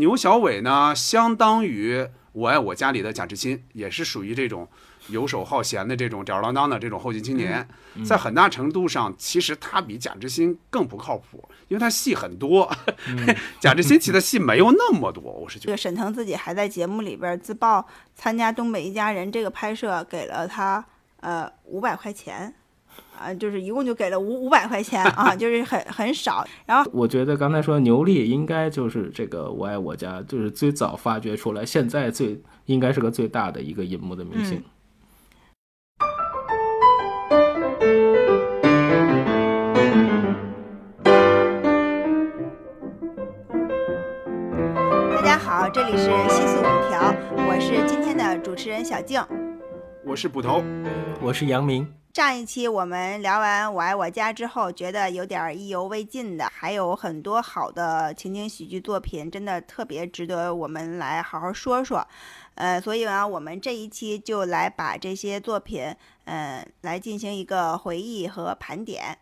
牛小伟呢，相当于我爱我家里的贾志新，也是属于这种游手好闲的这种吊儿郎当的这种后进青年。在很大程度上，其实他比贾志新更不靠谱，因为他戏很多，贾志新其的戏没有那么多。我是觉得，这个沈腾自己还在节目里边自曝参加《东北一家人》这个拍摄给了他呃五百块钱。啊，就是一共就给了五五百块钱啊，就是很很少。然后我觉得刚才说牛莉应该就是这个《我爱我家》，就是最早发掘出来，现在最应该是个最大的一个银幕的明星。大家好，这里是西四五条，我是今天的主持人小静，我是捕头，我是杨明。上一期我们聊完《我爱我家》之后，觉得有点意犹未尽的，还有很多好的情景喜剧作品，真的特别值得我们来好好说说。呃，所以呢，我们这一期就来把这些作品，呃，来进行一个回忆和盘点。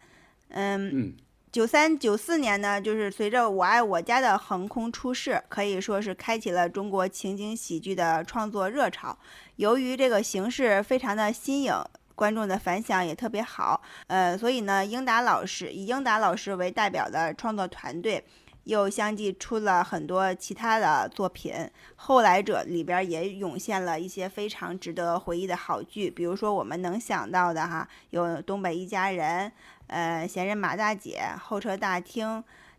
嗯，九三九四年呢，就是随着《我爱我家》的横空出世，可以说是开启了中国情景喜剧的创作热潮。由于这个形式非常的新颖。观众的反响也特别好，呃，所以呢，英达老师以英达老师为代表的创作团队，又相继出了很多其他的作品。后来者里边也涌现了一些非常值得回忆的好剧，比如说我们能想到的哈，有《东北一家人》、呃，《闲人马大姐》、《候车大厅》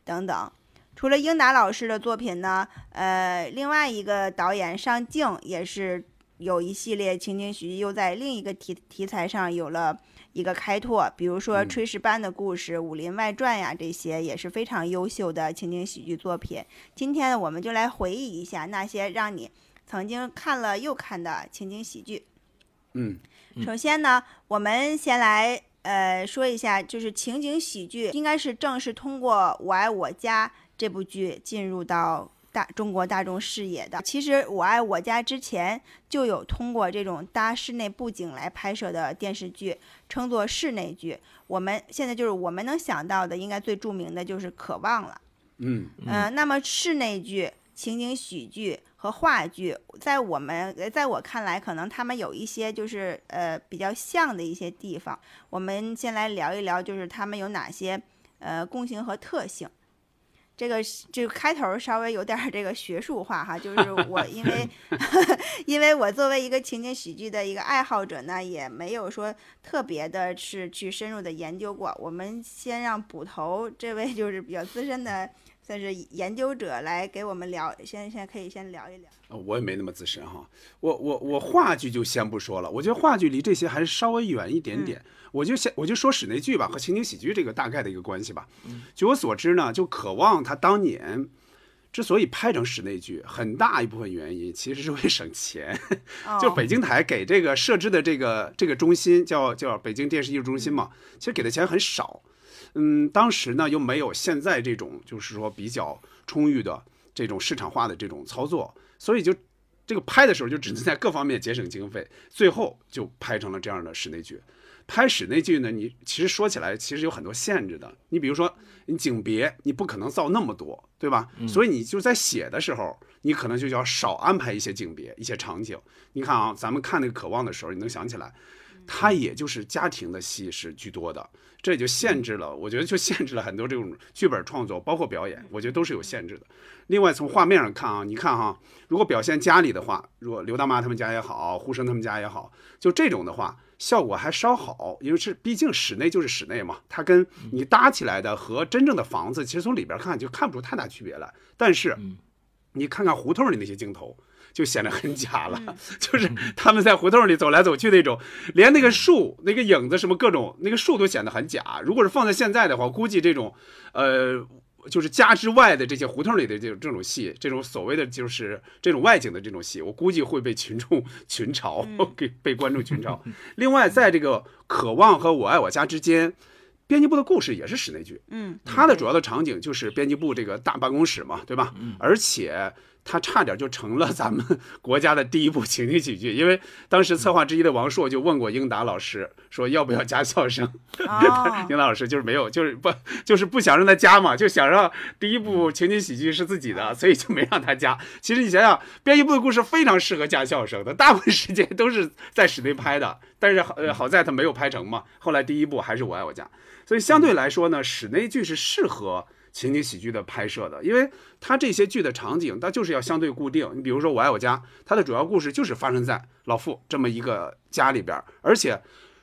等等。除了英达老师的作品呢，呃，另外一个导演尚敬也是。有一系列情景喜剧又在另一个题题材上有了一个开拓，比如说《炊事班的故事》《武林外传》呀，这些也是非常优秀的情景喜剧作品。今天呢，我们就来回忆一下那些让你曾经看了又看的情景喜剧。嗯，首先呢，我们先来呃说一下，就是情景喜剧应该是正是通过《我爱我家》这部剧进入到。大中国大众视野的，其实《我爱我家》之前就有通过这种搭室内布景来拍摄的电视剧，称作室内剧。我们现在就是我们能想到的，应该最著名的就是《渴望》了。嗯嗯。那么室内剧、情景喜剧和话剧，在我们在我看来，可能他们有一些就是呃比较像的一些地方。我们先来聊一聊，就是他们有哪些呃共性和特性。这个这个开头稍微有点这个学术化哈，就是我因为 因为我作为一个情景喜剧的一个爱好者呢，也没有说特别的是去深入的研究过。我们先让捕头这位就是比较资深的算是研究者来给我们聊，先先可以先聊一聊。我也没那么资深哈，我我我话剧就先不说了，我觉得话剧离这些还是稍微远一点点。我就先我就说室内剧吧，和情景喜剧这个大概的一个关系吧。据我所知呢，就《渴望》他当年之所以拍成室内剧，很大一部分原因其实是为省钱。就北京台给这个设置的这个这个中心叫叫北京电视艺术中心嘛，其实给的钱很少。嗯，当时呢又没有现在这种就是说比较充裕的这种市场化的这种操作，所以就这个拍的时候就只能在各方面节省经费，最后就拍成了这样的室内剧。拍室内剧呢，你其实说起来其实有很多限制的。你比如说，你景别你不可能造那么多，对吧？所以你就在写的时候，你可能就要少安排一些景别、一些场景。你看啊，咱们看那个《渴望》的时候，你能想起来，它也就是家庭的戏是居多的，这也就限制了。我觉得就限制了很多这种剧本创作，包括表演，我觉得都是有限制的。另外从画面上看啊，你看哈，如果表现家里的话，如果刘大妈他们家也好，呼声他们家也好，就这种的话。效果还稍好，因为是毕竟室内就是室内嘛，它跟你搭起来的和真正的房子，其实从里边看就看不出太大区别来。但是，你看看胡同里那些镜头，就显得很假了，就是他们在胡同里走来走去那种，连那个树、那个影子什么各种那个树都显得很假。如果是放在现在的话，估计这种，呃。就是家之外的这些胡同里的这种这种戏，这种所谓的就是这种外景的这种戏，我估计会被群众群嘲，给被观众群嘲。另外，在这个《渴望》和《我爱我家》之间，编辑部的故事也是室内剧。嗯，它的主要的场景就是编辑部这个大办公室嘛，对吧？而且它差点就成了咱们 国家的第一部情景喜剧，因为当时策划之一的王朔就问过英达老师，说要不要加笑声。哦 英达老师就是没有，就是不就是不想让他加嘛，就想让第一部情景喜剧是自己的，所以就没让他加。其实你想想，编一部的故事非常适合加笑声的，大部分时间都是在室内拍的，但是好呃好在他没有拍成嘛。后来第一部还是我爱我家，所以相对来说呢，室内剧是适合。情景喜剧的拍摄的，因为它这些剧的场景，它就是要相对固定。你比如说《我爱我家》，它的主要故事就是发生在老傅这么一个家里边儿，而且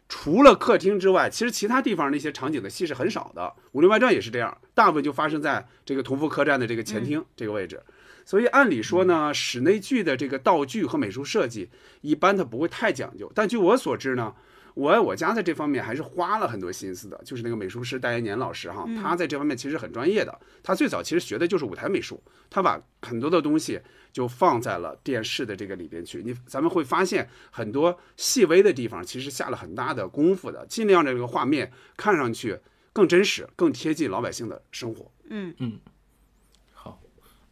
除了客厅之外，其实其他地方那些场景的戏是很少的。《武林外传》也是这样，大部分就发生在这个同福客栈的这个前厅这个位置。所以按理说呢，室内剧的这个道具和美术设计一般它不会太讲究，但据我所知呢。我爱我家在这方面还是花了很多心思的，就是那个美术师戴延年老师哈，他在这方面其实很专业的。他最早其实学的就是舞台美术，他把很多的东西就放在了电视的这个里边去。你咱们会发现很多细微的地方，其实下了很大的功夫的，尽量让这个画面看上去更真实、更贴近老百姓的生活。嗯好，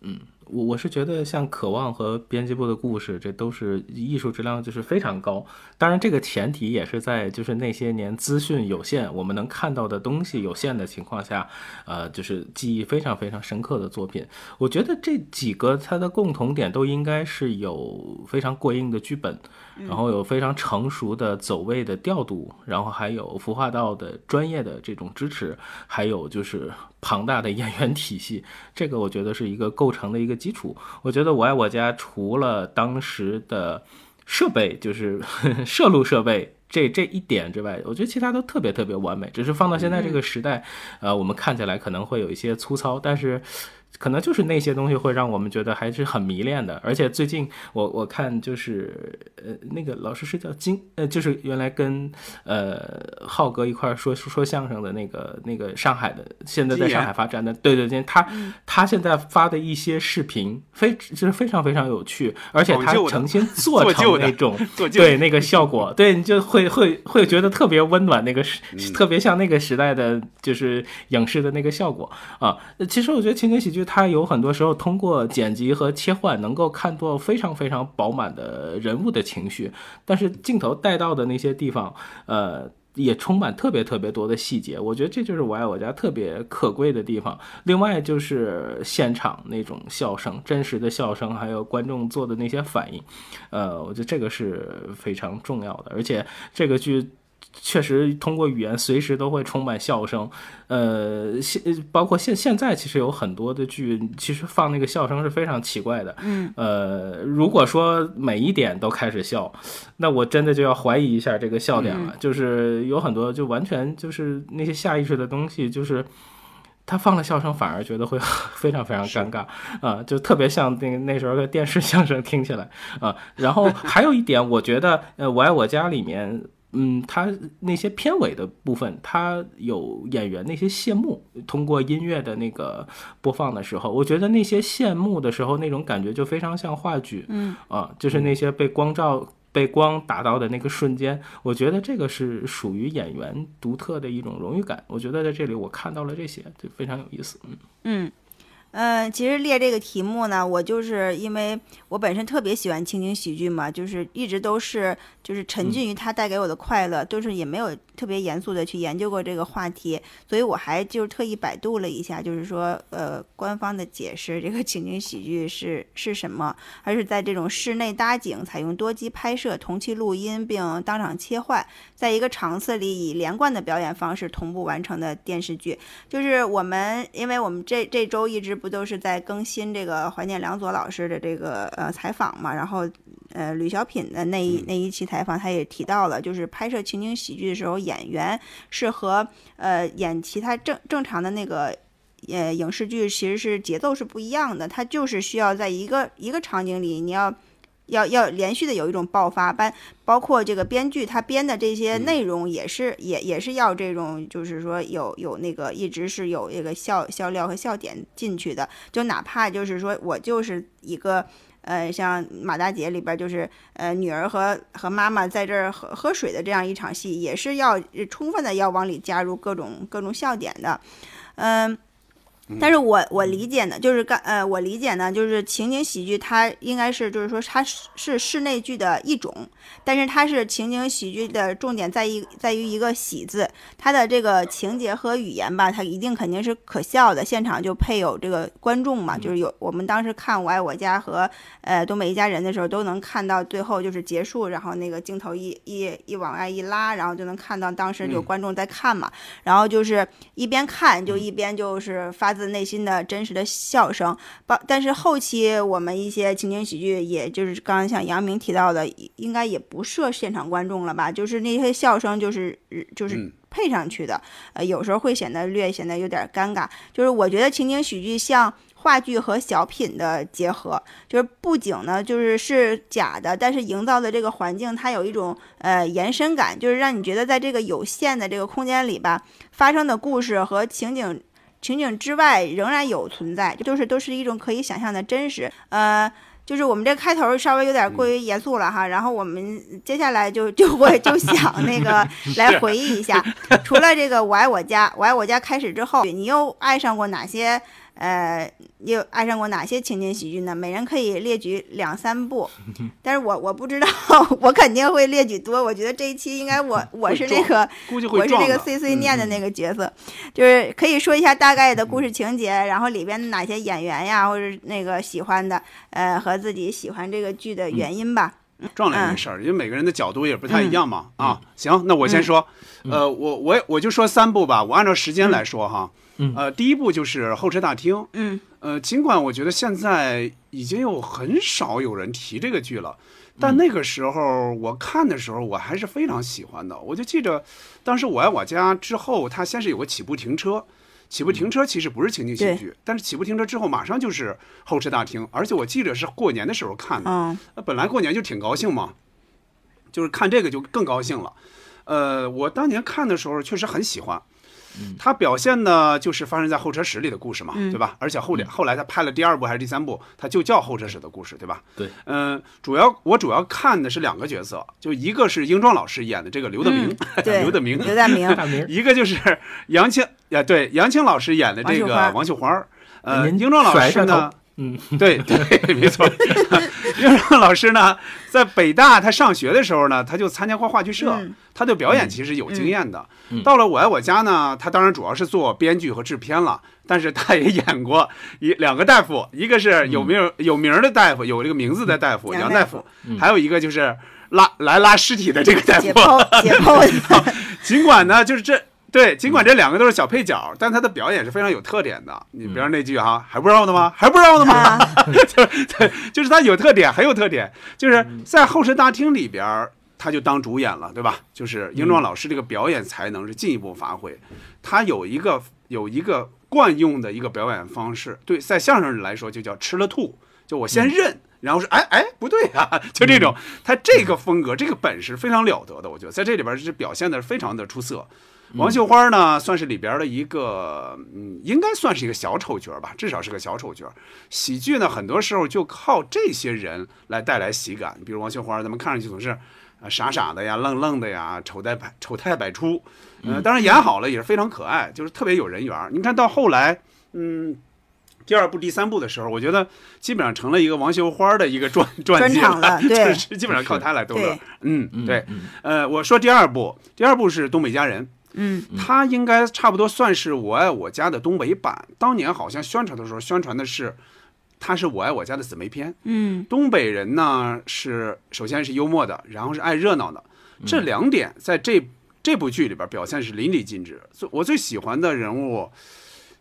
嗯，我我是觉得像《渴望》和编辑部的故事，这都是艺术质量就是非常高。当然，这个前提也是在就是那些年资讯有限，我们能看到的东西有限的情况下，呃，就是记忆非常非常深刻的作品。我觉得这几个它的共同点都应该是有非常过硬的剧本，然后有非常成熟的走位的调度，然后还有服化道的专业的这种支持，还有就是庞大的演员体系。这个我觉得是一个构成的一个基础。我觉得《我爱我家》除了当时的设备，就是 摄录设备。这这一点之外，我觉得其他都特别特别完美。只是放到现在这个时代，呃，我们看起来可能会有一些粗糙，但是可能就是那些东西会让我们觉得还是很迷恋的。而且最近我我看就是呃那个老师是叫金呃，就是原来跟呃浩哥一块儿说说相声的那个那个上海的，现在在上海发展的，对对对，他他现在发的一些视频非就是非常非常有趣，而且他讲究的诚心 做成那种对那个效果，对你就会会会觉得特别温暖，那个是、嗯特别像那个时代的就是影视的那个效果啊。呃其实我觉得情景喜剧它有很多时候通过剪辑和切换，能够看到非常非常饱满的人物的情绪，但是镜头带到的那些地方，呃。也充满特别特别多的细节，我觉得这就是我爱我家特别可贵的地方。另外就是现场那种笑声，真实的笑声，还有观众做的那些反应，呃，我觉得这个是非常重要的。而且这个剧确实通过语言随时都会充满笑声，呃，现包括现现在其实有很多的剧，其实放那个笑声是非常奇怪的。嗯，呃，如果说每一点都开始笑，那我真的就要怀疑一下这个笑点了。就是有很多就完全就是那些下意识的东西，就是。他放了笑声，反而觉得会 非常非常尴尬啊、就特别像那个那时候的电视相声听起来啊、然后还有一点，我觉得呃，《我爱我家》里面。嗯，他那些片尾的部分，他有演员那些谢幕，通过音乐的那个播放的时候，我觉得那些谢幕的时候那种感觉就非常像话剧，嗯啊，就是那些被光照、被光打到的那个瞬间，我觉得这个是属于演员独特的一种荣誉感。我觉得在这里我看到了这些，就非常有意思。嗯嗯。嗯，其实列这个题目呢，我就是因为我本身特别喜欢情景喜剧嘛，就是一直都是就是沉浸于它带给我的快乐，都是也没有特别严肃的去研究过这个话题，所以我还就是特意百度了一下，就是说呃官方的解释，这个情景喜剧是是什么，而是在这种室内搭景，采用多机拍摄、同期录音，并当场切换，在一个场次里以连贯的表演方式同步完成的电视剧。就是我们，因为我们这这周一直不都是在更新这个怀念梁左老师的这个呃采访嘛，然后呃吕小品的那一那一期采访，他也提到了，就是拍摄情景喜剧的时候，演员是和呃演其他正正常的那个。呃，影视剧其实是节奏是不一样的，它就是需要在一个一个场景里，你要要要连续的有一种爆发，包包括这个编剧他编的这些内容也是、也也是要这种，就是说有有那个一直是有这个笑笑料和笑点进去的，就哪怕就是说我就是一个。呃，像马大姐里边就是呃女儿和和妈妈在这儿喝喝水的这样一场戏，也是要充分的要往里加入各种各种笑点的，嗯、但是我我理解呢，就是刚呃，我理解呢，就是情景喜剧，它应该是就是说它是是室内剧的一种，但是它是情景喜剧的重点在于在于一个喜字，它的这个情节和语言吧，它一定肯定是可笑的，现场就配有这个观众嘛，就是有我们当时看《我爱我家》和呃《东北一家人》的时候，都能看到最后就是结束，然后那个镜头一一一往外一拉，然后就能看到当时有观众在看嘛，然后就是一边看就一边就是发。自内心的真实的笑声，包但是后期我们一些情景喜剧，也就是刚刚像杨明提到的，应该也不设现场观众了吧？就是那些笑声，就是就是配上去的，呃，有时候会显得略显得有点尴尬。就是我觉得情景喜剧像话剧和小品的结合，就是布景呢就是是假的，但是营造的这个环境它有一种呃延伸感，就是让你觉得在这个有限的这个空间里吧，发生的故事和情景。情景之外仍然有存在，就是都是一种可以想象的真实。呃，就是我们这开头稍微有点过于严肃了哈，然后我们接下来就就会就想那个 来回忆一下，除了这个我爱我家，我爱我家开始之后，你又爱上过哪些？呃，又爱上过哪些情景喜剧呢？每人可以列举两三部，但是我我不知道，我肯定会列举多。我觉得这一期应该我我是那个我是那个碎碎念的那个角色，就是可以说一下大概的故事情节，然后里边哪些演员呀，或者那个喜欢的，呃，和自己喜欢这个剧的原因吧。撞了没事儿，因为每个人的角度也不太一样嘛。啊，行，那我先说，呃，我我我就说三步吧，我按照时间来说哈。呃，第一步就是候车大厅。嗯，呃，尽管我觉得现在已经有很少有人提这个剧了，但那个时候我看的时候，我还是非常喜欢的。我就记着，当时我爱我家之后，它先是有个起步停车，起步停车其实不是情景喜剧，但是起步停车之后马上就是候车大厅，而且我记得是过年的时候看的。本来过年就挺高兴嘛，就是看这个就更高兴了。呃，我当年看的时候确实很喜欢。他表现呢，就是发生在候车室里的故事嘛，对吧？而且后两后来他拍了第二部还是第三部，他就叫候车室的故事，对吧？对，嗯，主要我主要看的是两个角色，就一个是英壮老师演的这个刘德明，刘德明，刘德明，一个就是杨青，呀，对，杨青老师演的这个王秀花，呃，英壮老师呢。嗯，对对，没错。英壮老师呢，在北大他上学的时候呢，他就参加过话剧社，他对表演其实有经验的。到了我爱我家呢，他当然主要是做编剧和制片了，但是他也演过一两个大夫，一个是有名有名的大夫，有这个名字的大夫杨大夫，还有一个就是拉来拉尸体的这个大夫。解剖解 剖。尽管呢，就是这。对，尽管这两个都是小配角，但他的表演是非常有特点的。你比方那句哈，还不知道的吗？还不知道的吗？就对，就是他有特点，很有特点。就是在候审大厅里边，他就当主演了，对吧？就是英壮老师这个表演才能是进一步发挥。他有一个有一个惯用的一个表演方式，对，在相声来说就叫吃了吐，就我先认，然后说哎哎不对啊，就这种。他这个风格，这个本事非常了得的，我觉得在这里边是表现的非常的出色。王秀花呢，算是里边的一个，嗯，应该算是一个小丑角吧，至少是个小丑角。喜剧呢，很多时候就靠这些人来带来喜感。比如王秀花，咱们看上去总是，啊，傻傻的呀，愣愣的呀，丑态百丑态百出。嗯，当然演好了也是非常可爱，就是特别有人缘。你看到后来，嗯，第二部、第三部的时候，我觉得基本上成了一个王秀花的一个传传记了，对，基本上靠他来逗乐。嗯，对，呃，我说第二部，第二部是《东北家人》。嗯，他应该差不多算是我爱我家的东北版。当年好像宣传的时候，宣传的是，他是我爱我家的姊妹篇。嗯，东北人呢是首先是幽默的，然后是爱热闹的，这两点在这这部剧里边表现是淋漓尽致。最我最喜欢的人物。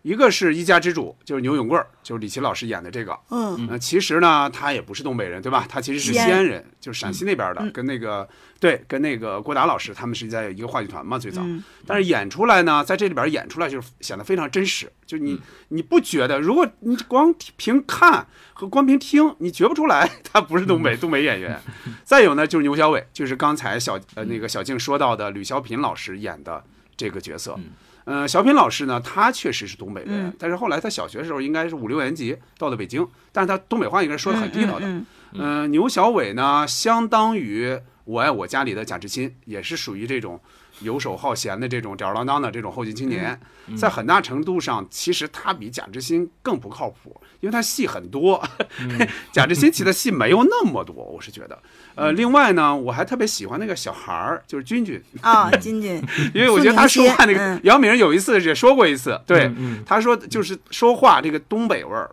一个是一家之主，就是牛永贵儿，就是李琦老师演的这个。嗯，呃，其实呢，他也不是东北人，对吧？他其实是西安人，就是陕西那边的，跟那个对，跟那个郭达老师他们是在一个话剧团嘛，最早。但是演出来呢，在这里边演出来就是显得非常真实，就你你不觉得？如果你光凭看和光凭听，你觉不出来 他不是东北东北演员。再有呢，就是牛小伟，就是刚才小呃那个小静说到的吕小品老师演的这个角色。嗯，小品老师呢，他确实是东北人，但是后来他小学的时候应该是五六年级到了北京，但是他东北话应该说的很地道的。嗯，牛小伟呢，相当于我爱我家里的贾志新，也是属于这种游手好闲的这种吊儿郎当的这种后进青年，嗯在很大程度上，其实他比贾志新更不靠谱，因为他戏很多，嗯。贾志新其的戏没有那么多，我是觉得。呃，另外呢，我还特别喜欢那个小孩儿，就是君君，啊，君君，因为我觉得他说话那个嗯。姚明有一次也说过一次，对他说就是说话这个东北味儿，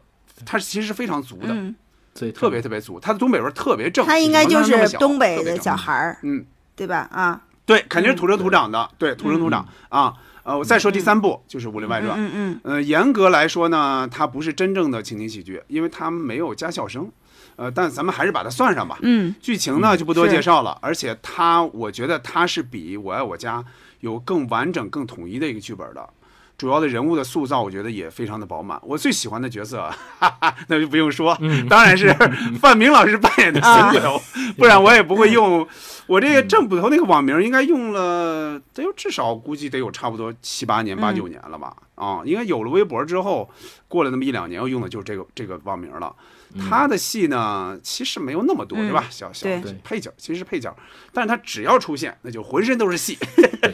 他其实是非常足的，嗯，所以特别特别足，他的东北味儿特别正。他应该就是东北的小孩儿，嗯，对吧？啊，对，肯定是土生土长的，对，土生土长啊。呃，我再说第三部就是《武林外传》。嗯嗯呃，严格来说呢，它不是真正的情景喜剧，因为它没有加笑声。呃，但咱们还是把它算上吧。嗯剧情呢就不多介绍了，而且它，我觉得它是比《我爱我家》有更完整、更统一的一个剧本的。主要的人物的塑造，我觉得也非常的饱满。我最喜欢的角色，哈哈，那就不用说，当然是范明老师扮演的邢捕头，不然我也不会用我这个郑捕头那个网名，应该用了得有至少估计得有差不多七八年、八九年了吧？啊，应该有了微博之后，过了那么一两年，我用的就是这个这个网名了。他的戏呢，其实没有那么多，对吧？小小对配角，其实是配角，但是他只要出现，那就浑身都是戏。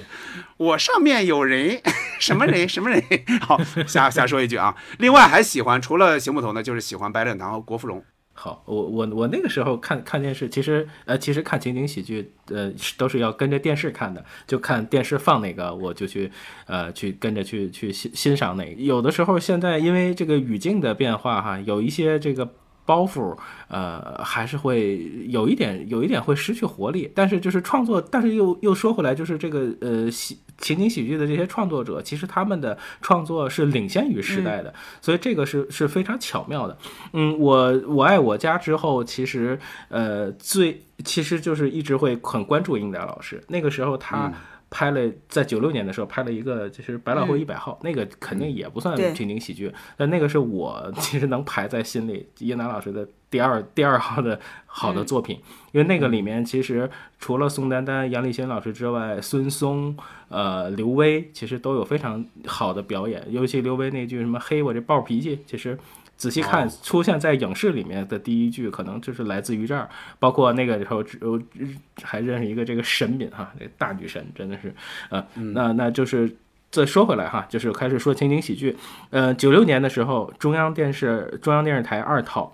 我上面有人，什么人？什么人？好，瞎瞎说一句啊。另外还喜欢，除了邢捕头呢，就是喜欢白展堂和郭芙蓉。好，我我我那个时候看看电视，其实呃，其实看情景喜剧，呃，是都是要跟着电视看的，就看电视放哪个，我就去呃去跟着去去欣欣赏哪个。有的时候现在因为这个语境的变化哈，有一些这个。包袱，呃，还是会有一点，有一点会失去活力。但是就是创作，但是又又说回来，就是这个呃喜情景喜剧的这些创作者，其实他们的创作是领先于时代的，所以这个是是非常巧妙的。嗯，我我爱我家之后，其实呃最其实就是一直会很关注英达老师。那个时候他拍了，在九六年的时候拍了一个就是《百老汇一百号》，那个肯定也不算对。情景喜剧，但那个是我其实能排在心里叶楠老师的第二第二号的好的作品，因为那个里面其实除了宋丹丹、杨立新老师之外，孙松、呃刘威其实都有非常好的表演，尤其刘威那句什么“嘿，我这暴脾气”，其实。仔细看，出现在影视里面的第一句，可能就是来自于这儿。包括那个时候，我还认识一个这个神敏哈，这个大女神真的是，呃，那那就是再说回来哈，就是开始说情景喜剧。呃，九六年的时候，中央电视中央电视台二套，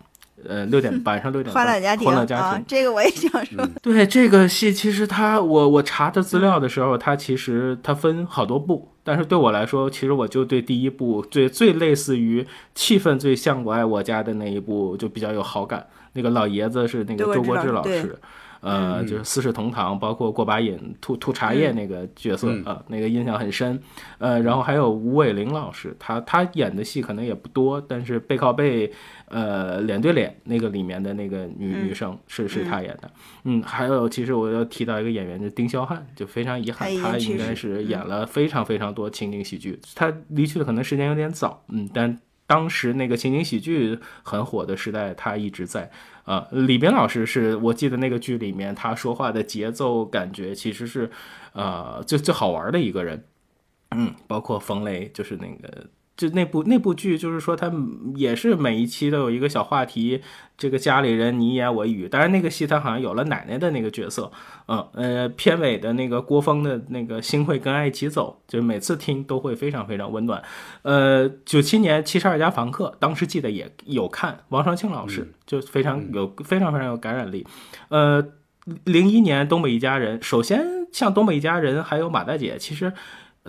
呃，六点晚上六点欢半乐家庭欢乐家庭啊，这个我也想说，对这个戏，其实它我我查的资料的时候，它其实它分好多部，但是对我来说，其实我就对第一部最最类似于气氛最像《我爱我家》的那一部就比较有好感。那个老爷子是那个周周国国志老师，呃，就是四世同堂，包括过把瘾、吐吐茶叶那个角色嗯啊、那个印象很深。呃，然后还有吴伟玲老师，他他演的戏可能也不多，但是背靠背，呃，脸对脸那个里面的那个女、女生是是他演的。嗯，还有其实我要提到一个演员，就是丁霄汉，就非常遗憾他应该是演了非常非常多情景喜剧。他离去的可能时间有点早，嗯，但当时那个情景喜剧很火的时代，他一直在。啊、李斌老师是我记得那个剧里面他说话的节奏感觉其实是，呃，最最好玩的一个人。嗯，包括冯雷，就是那个，就那部那部剧，就是说他也是每一期都有一个小话题，这个家里人你一言我一语。当然那个戏他好像有了奶奶的那个角色，嗯呃，片尾的那个郭峰的那个心会跟爱一起走，就每次听都会非常非常温暖。呃，九七年七十二家房客，当时记得也有看，王双庆老师、就非常有非常非常有感染力。呃，零一年东北一家人，首先像东北一家人还有马大姐，其实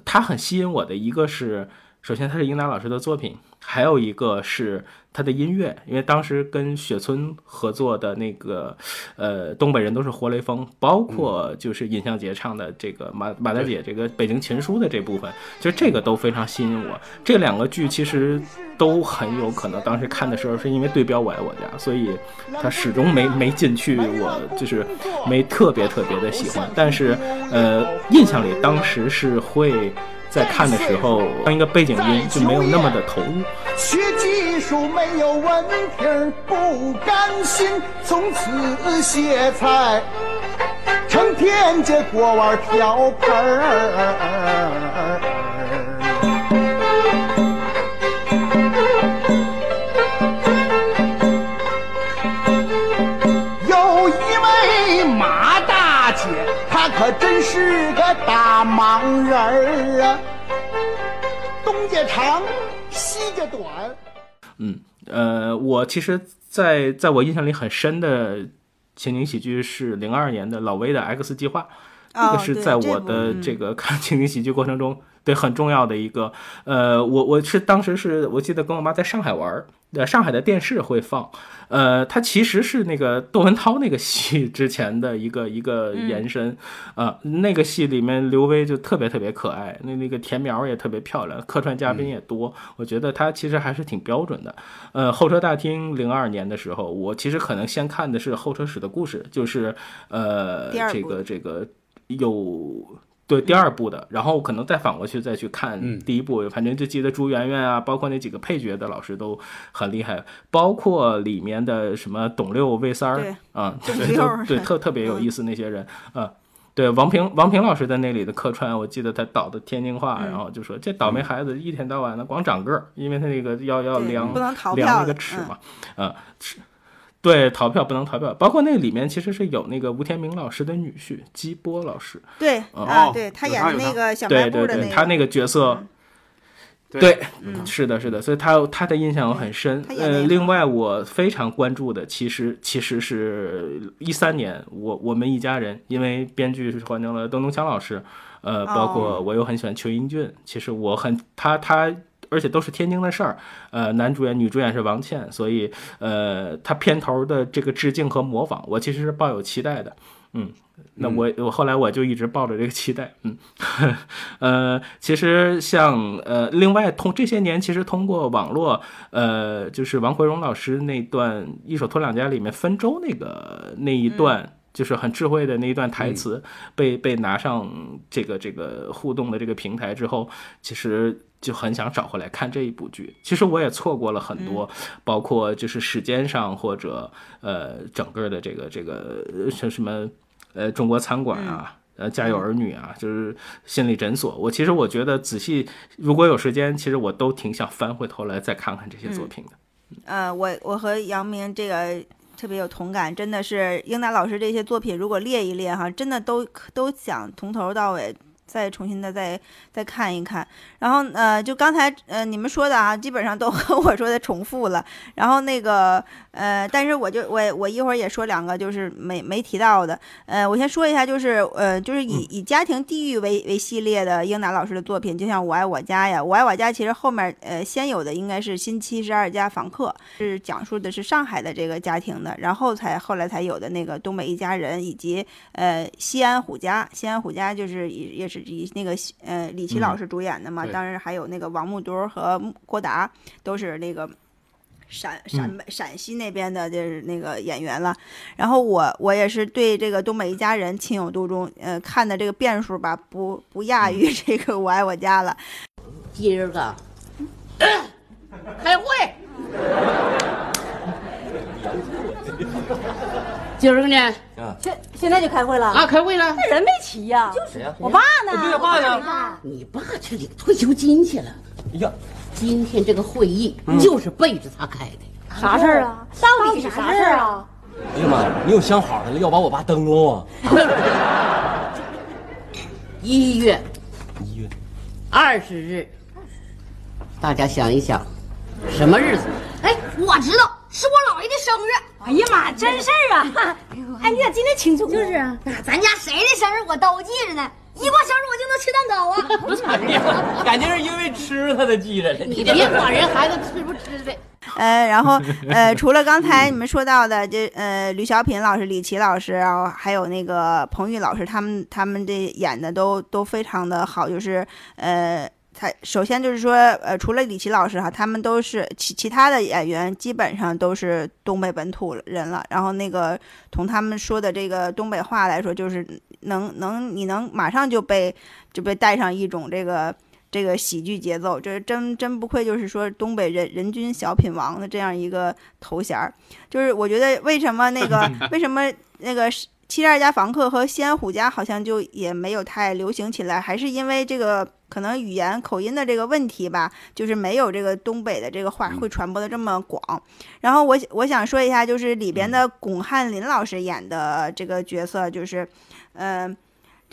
他很吸引我的一个是，首先它是英达老师的作品，还有一个是他的音乐，因为当时跟雪村合作的那个，呃，东北人都是活雷锋，包括就是尹相杰唱的这个马马大姐这个北京琴书的这部分，其实这个都非常吸引我。这两个剧其实都很有可能当时看的时候是因为对标我爱我家，所以他始终没没进去，我就是没特别特别的喜欢。但是呃，印象里当时是会。在看的时候，当一个背景音就没有那么的投入。学技术没有文凭不甘心，从此歇菜，成天这锅碗瓢盆儿。大忙人儿啊，东家长，西家短。嗯，呃，我其实在，在我印象里很深的情景喜剧是零二年的老威的《X 计划》，这个是在我的这个看情景喜剧过程中，对很重要的一个。呃，我我是当时是我记得跟我妈在上海玩。呃，上海的电视会放，呃，它其实是那个窦文涛那个戏 之前的一个一个延伸，啊，那个戏里面刘威就特别特别可爱，那那个田苗也特别漂亮，客串嘉宾也多，我觉得他其实还是挺标准的。呃，候车大厅零二年的时候，我其实可能先看的是候车室的故事，就是呃，这个这个有。对第二部的，然后可能再反过去再去看第一部，反正就记得朱媛媛啊，包括那几个配角的老师都很厉害，包括里面的什么董六、魏三儿啊，对，特特别有意思那些人啊。对王平王平老师在那里的客串，我记得他导的天津话，然后就说这倒霉孩子一天到晚的光长个儿，因为他那个要要量量那个尺嘛，啊尺。对，逃票不能逃票，包括那里面其实是有那个吴天明老师的女婿姬波老师。对啊，对他演的那个小卖部的那个，他那个角色。对，是的，是的，所以他他的印象很深。呃，另外我非常关注的，其实其实是一三年，我我们一家人，因为编剧是换成了邓东强老师，呃，包括我又很喜欢邱英俊，其实我很他他。而且都是天津的事儿，呃，男主演、女主演是王倩，所以，呃，他片头的这个致敬和模仿，我其实是抱有期待的，嗯，那我我后来我就一直抱着这个期待，嗯，呃，其实像呃，另外通这些年，其实通过网络，呃，就是王奎荣老师那段《一手托两家》里面分粥那个那一段。就是很智慧的那一段台词，被被拿上这个这个互动的这个平台之后，其实就很想找回来看这一部剧。其实我也错过了很多，包括就是时间上或者呃整个的这个这个像什么呃中国餐馆啊，呃家有儿女啊，就是心理诊所。我其实我觉得仔细如果有时间，其实我都挺想翻回头来再看看这些作品的。呃，我我和杨明这个。特别有同感，真的是英达老师这些作品，如果列一列哈，真的都都想从头到尾。再重新的再再看一看，然后呃，就刚才呃你们说的啊，基本上都 和我说的重复了。然后那个呃，但是我就我我一会儿也说两个，就是没没提到的。呃，我先说一下，就是呃，就是以以家庭地域为为系列的英达老师的作品，就像《我爱我家》呀，《我爱我家》其实后面呃先有的应该是《新七十二家房客》，是讲述的是上海的这个家庭的，然后才后来才有的那个《东北一家人》，以及呃《西安虎家》，《西安虎家》就是也也是。以那个呃李琦老师主演的嘛，当然还有那个王木墩和郭达，都是那个陕陕北陕西那边的，就是那个演员了。然后我我也是对这个东北一家人情有独钟，呃，看的这个遍数吧，不不亚于这个我爱我家了。今儿个开会。今儿个呢？现现在就开会了啊！开会了，那人没齐呀？谁呀？我爸呢？对，爸呢？你爸去领退休金去了。哎呀，今天这个会议就是背着他开的。啥事儿啊？到底是啥事儿啊？哎呀妈呀！你有想好的了，要把我爸登录啊？一月一月二十日，大家想一想，什么日子？哎，我知道。是我姥爷的生日，哎呀妈，真事儿啊！哎，你咋今天清楚？就是啊，那咱家谁的生日我都记着呢。一过生日我就能吃蛋糕啊！哎呀，感觉是因为吃他才记着呢。你别管人孩子吃不吃的。呃，然后呃，除了刚才你们说到的，这呃吕小品老师、李琦老师，然后还有那个彭昱老师，他们他们这演的都都非常的好，就是呃。他首先就是说，呃，除了李琦老师哈，他们都是其其他的演员基本上都是东北本土人了。然后那个从他们说的这个东北话来说，就是能能你能马上就被就被带上一种这个这个喜剧节奏，这真真不愧就是说东北人人均小品王的这样一个头衔儿。就是我觉得为什么那个 为什么那个七十二家房客和西安虎家好像就也没有太流行起来，还是因为这个。可能语言口音的这个问题吧，就是没有这个东北的这个话会传播的这么广。然后我我想说一下，就是里边的巩汉林老师演的这个角色，就是，嗯，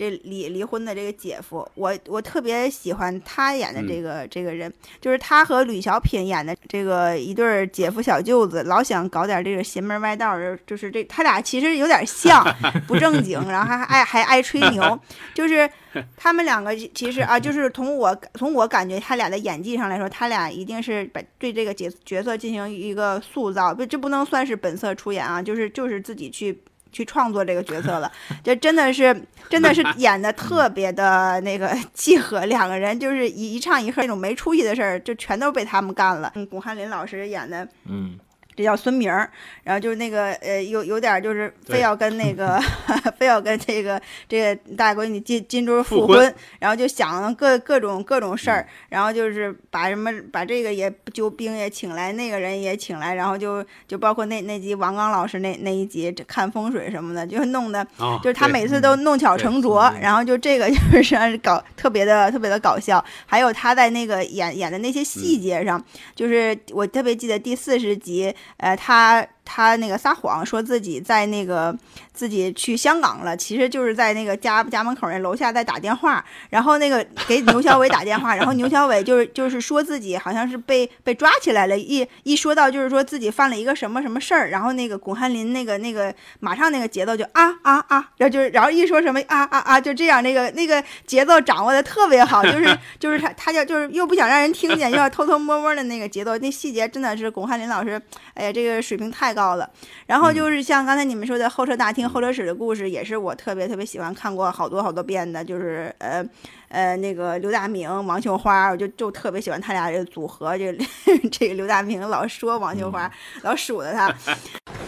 这离离婚的这个姐夫，我我特别喜欢他演的这个、这个人，就是他和吕小品演的这个一对儿姐夫小舅子，老想搞点这个邪门歪道儿，就是这他俩其实有点像，不正经，然后还还爱还爱吹牛，就是他们两个其实啊，就是从我从我感觉他俩的演技上来说，他俩一定是把对这个角角色进行一个塑造，不这不能算是本色出演啊，就是就是自己去。去创作这个角色了，这真的是真的是 演的特别的那个 契合，两个人就是一一唱一和那种没出息的事儿，就全都被他们干了。嗯，巩汉林老师演的，嗯，这叫孙明儿，然后就是那个呃，有有点就是非要跟那个 非要跟这个这个大闺女金金珠复复婚然后就想各各种各种事儿，然后就是把什么把这个也救兵也请来，那个人也请来，然后就就包括那那集王刚老师那那一集这看风水什么的，就弄的哦就是他每次都弄巧成拙，对然后就这个就 是搞特别的特别的搞笑，还有他在那个演演的那些细节上，就是我特别记得第四十集，呃，他他那个撒谎说自己在那个自己去香港了，其实就是在那个家家门口那楼下在打电话，然后那个给牛小伟打电话，然后牛小伟就是就是说自己好像是被被抓起来了，一一说到就是说自己犯了一个什么什么事儿，然后那个巩汉林那个那个马上那个节奏就啊啊啊，然后就是然后一说什么啊啊啊，就这样那个那个节奏掌握的特别好，就是就是他他就就是又不想让人听见，又要偷偷摸摸的那个节奏，那细节真的是巩汉林老师，哎呀，这个水平太高了。然后就是像刚才你们说的候车大厅、候车室的故事，也是我特别特别喜欢看过好多好多遍的，就是呃。呃，那个刘大明、王秀花，我就就特别喜欢他俩这个组合。这 这个刘大明老说王秀花，老数着他，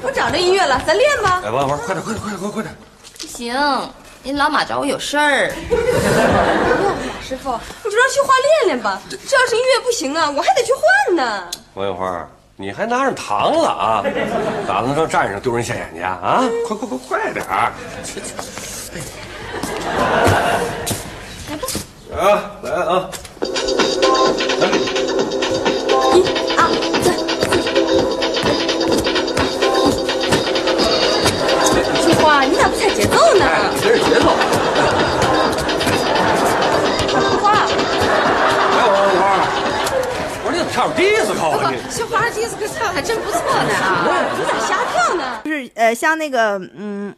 我找着音乐了，咱练吧。哎，玩玩，快点，快点，快点，快快点！不行，您老马找我有事儿。不用，马师傅，我就让绣花练练吧。这要是音乐不行啊，我还得去换呢。王小花，你还拿上糖了啊？咋能上站上丢人现眼去啊？啊，快快快快点儿！啊，来啊！来一二三，绣花，你咋不踩节奏呢？哎，跟着节奏。绣花，哎，王小花，我说你怎么唱首迪斯科啊你？绣花迪斯科唱的还真不错呢啊！你咋瞎跳呢？就是呃，像那个嗯。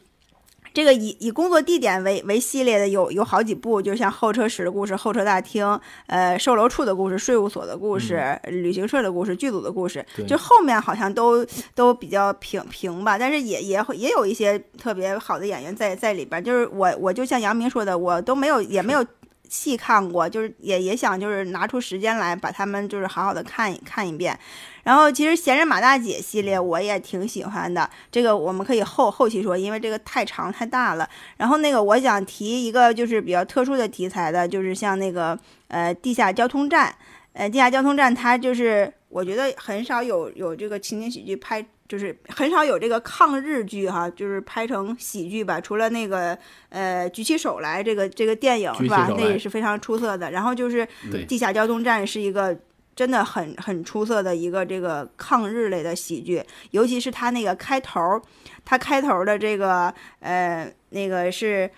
这个以以工作地点为为系列的有有好几部，就像候车室的故事、候车大厅、呃售楼处的故事、税务所的故事、旅行社的故事、剧组的故事，就后面好像都都比较平平吧，但是也也会也有一些特别好的演员在在里边儿。就是我我就像杨明说的，我都没有也没有细看过，就是也也想就是拿出时间来把他们就是好好的看一看一遍。然后其实闲人马大姐系列我也挺喜欢的，这个我们可以后后期说，因为这个太长太大了。然后那个我想提一个就是比较特殊的题材的，就是像那个呃地下交通站，呃地下交通站它就是我觉得很少有有这个情景喜剧拍。就是很少有这个抗日剧哈，就是拍成喜剧吧。除了那个呃举起手来这个这个电影是吧那也是非常出色的。然后就是地下交通站是一个真的很很出色的一个这个抗日类的喜剧，尤其是它那个开头儿，它开头儿的这个呃那个是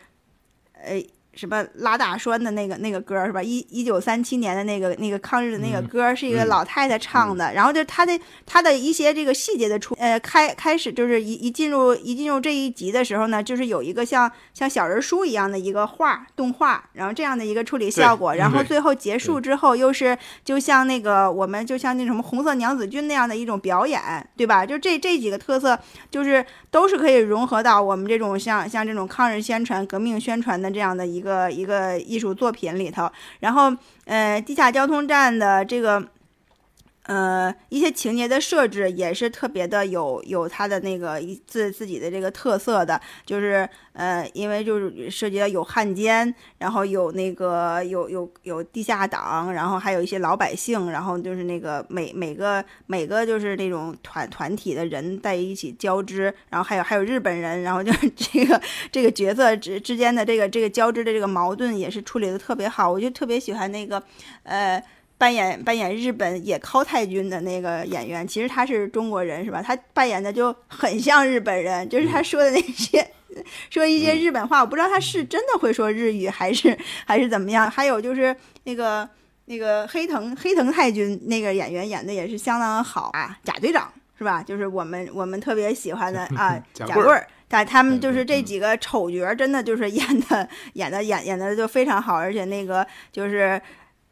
呃。什么拉大栓的那个那个歌儿是吧？一一九三七年的那个那个抗日的那个歌儿是一个老太太唱的，然后就他的他的一些这个细节的出呃开开始就是一一进入一进入这一集的时候呢，就是有一个像像小人书一样的一个画动画，然后这样的一个处理效果，然后最后结束之后又是就像那个我们就像那什么红色娘子军那样的一种表演，对吧？就这这几个特色就是都是可以融合到我们这种像像这种抗日宣传、革命宣传的这样的一个一个艺术作品里头。然后，呃，地下交通站的这个。呃，一些情节的设置也是特别的有有它的那个一自自己的这个特色的，就是呃，因为就是涉及到有汉奸，然后有那个有有有地下党，然后还有一些老百姓，然后就是那个每每个每个就是那种团团体的人在一起交织，然后还有还有日本人，然后就是 这个这个角色之之间的这个这个交织的这个矛盾也是处理的特别好，我就特别喜欢那个呃。扮演扮演日本野尻太君的那个演员，其实他是中国人是吧？他扮演的就很像日本人，就是他说的那些 说一些日本话，我不知道他是真的会说日语还是还是怎么样。还有就是那个那个黑藤黑藤太君那个演员演的也是相当好啊，贾队长是吧？就是我们我们特别喜欢的 啊，贾贵。但他们就是这几个丑角，真的就是演的 演的演演的就非常好，而且那个就是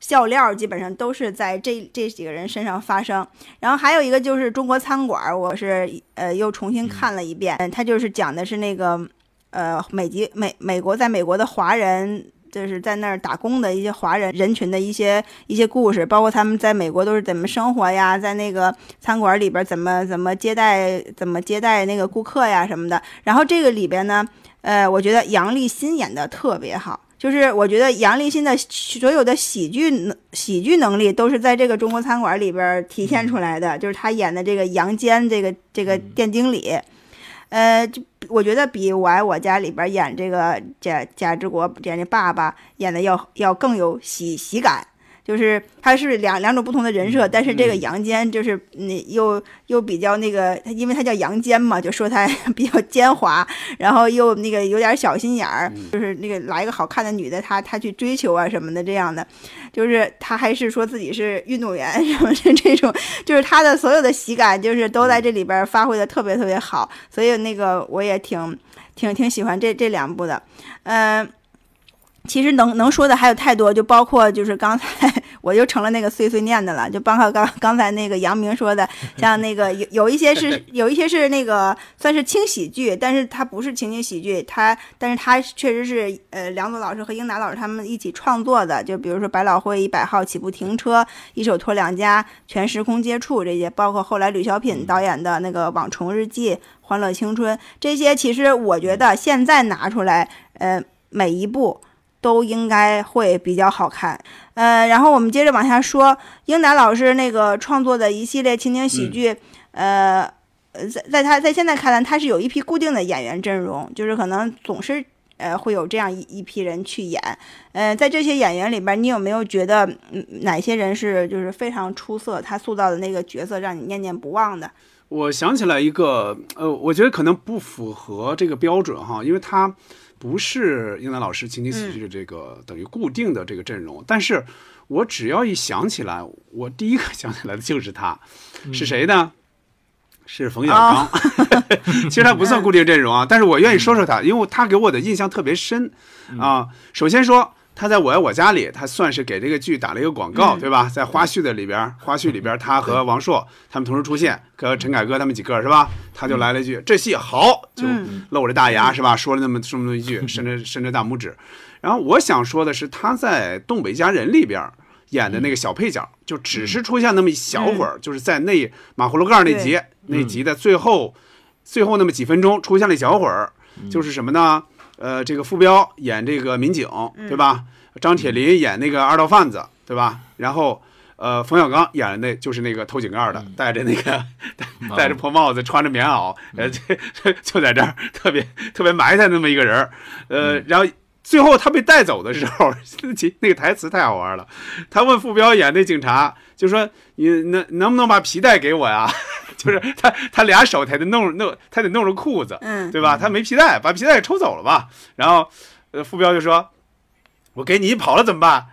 笑料基本上都是在这这几个人身上发生。然后还有一个就是中国餐馆，我是呃又重新看了一遍，它就是讲的是那个呃美籍美美国在美国的华人。就是在那儿打工的一些华人人群的一些一些故事，包括他们在美国都是怎么生活呀，在那个餐馆里边怎么怎么接待怎么接待那个顾客呀什么的。然后这个里边呢，呃，我觉得杨立新演的特别好，就是我觉得杨立新的所有的喜剧能喜剧能力都是在这个中国餐馆里边体现出来的，就是他演的这个杨坚这个这个店经理，呃，就我觉得比我爱我家里边演这个贾贾志国演的爸爸演的要要更有喜喜感。就是他是两两种不同的人设，但是这个杨坚就是那又又比较那个，他因为他叫杨坚嘛，就说他 比较奸猾，然后又那个有点小心眼儿，就是那个来一个好看的女的，他他去追求啊什么的这样的，就是他还是说自己是运动员什么的这种，就是他的所有的喜感就是都在这里边发挥的特别特别好，所以那个我也挺挺挺喜欢这这两部的，嗯、其实能能说的还有太多，就包括就是刚才我又成了那个碎碎念的了，就包括刚刚才那个杨明说的，像那个有有一些是 有一些是那个算是轻喜剧，但是它不是情景喜剧，它但是它确实是呃梁左老师和英达老师他们一起创作的，就比如说百老汇一百号起步停车、一手托两家、全时空接触这些，包括后来吕小品导演的那个网虫日记、欢乐青春这些，其实我觉得现在拿出来，呃每一部。都应该会比较好看，呃，然后我们接着往下说，英达老师那个创作的一系列情景喜剧，呃，呃在在他在现在看来，他是有一批固定的演员阵容，就是可能总是呃会有这样一一批人去演，呃，在这些演员里边，你有没有觉得嗯哪些人是就是非常出色，他塑造的那个角色让你念念不忘的？我想起来一个，呃，我觉得可能不符合这个标准哈，因为他不是英兰老师情景喜剧的这个、等于固定的这个阵容，但是我只要一想起来，我第一个想起来的就是他，是谁呢？是冯小刚，其实他不算 固定阵容啊，但是我愿意说说他，因为他给我的印象特别深啊。首先说。他在我爱我家里，他算是给这个剧打了一个广告，对吧？在花絮的里边，花絮里边，他和王朔 他们同时出现，和陈凯歌他们几个是吧？他就来了一句：“这戏好！”就露着大牙是吧？说了那么这么一句，伸着伸着大拇指。然后我想说的是，他在《东北一家人》里边演的那个小配角，就只是出现那么一小会儿，就是在那马葫芦盖那集那集的最后最后那么几分钟出现了一小会儿，就是什么呢？呃，这个傅彪演这个民警，对吧？张铁林演那个二道贩子，对吧？然后，呃，冯小刚演的那就是那个偷井盖的，戴着那个 戴着破帽子，穿着棉袄，呃，就在这儿特别特别埋汰那么一个人儿，呃，然后最后他被带走的时候，那个台词太好玩了。他问傅彪演那警察，就说：“你能能不能把皮带给我呀？”就是他，他俩手他得弄弄，他得弄着裤子，嗯，对吧？他没皮带，把皮带给抽走了吧？然后，呃，傅彪就说：“我给你跑了怎么办？”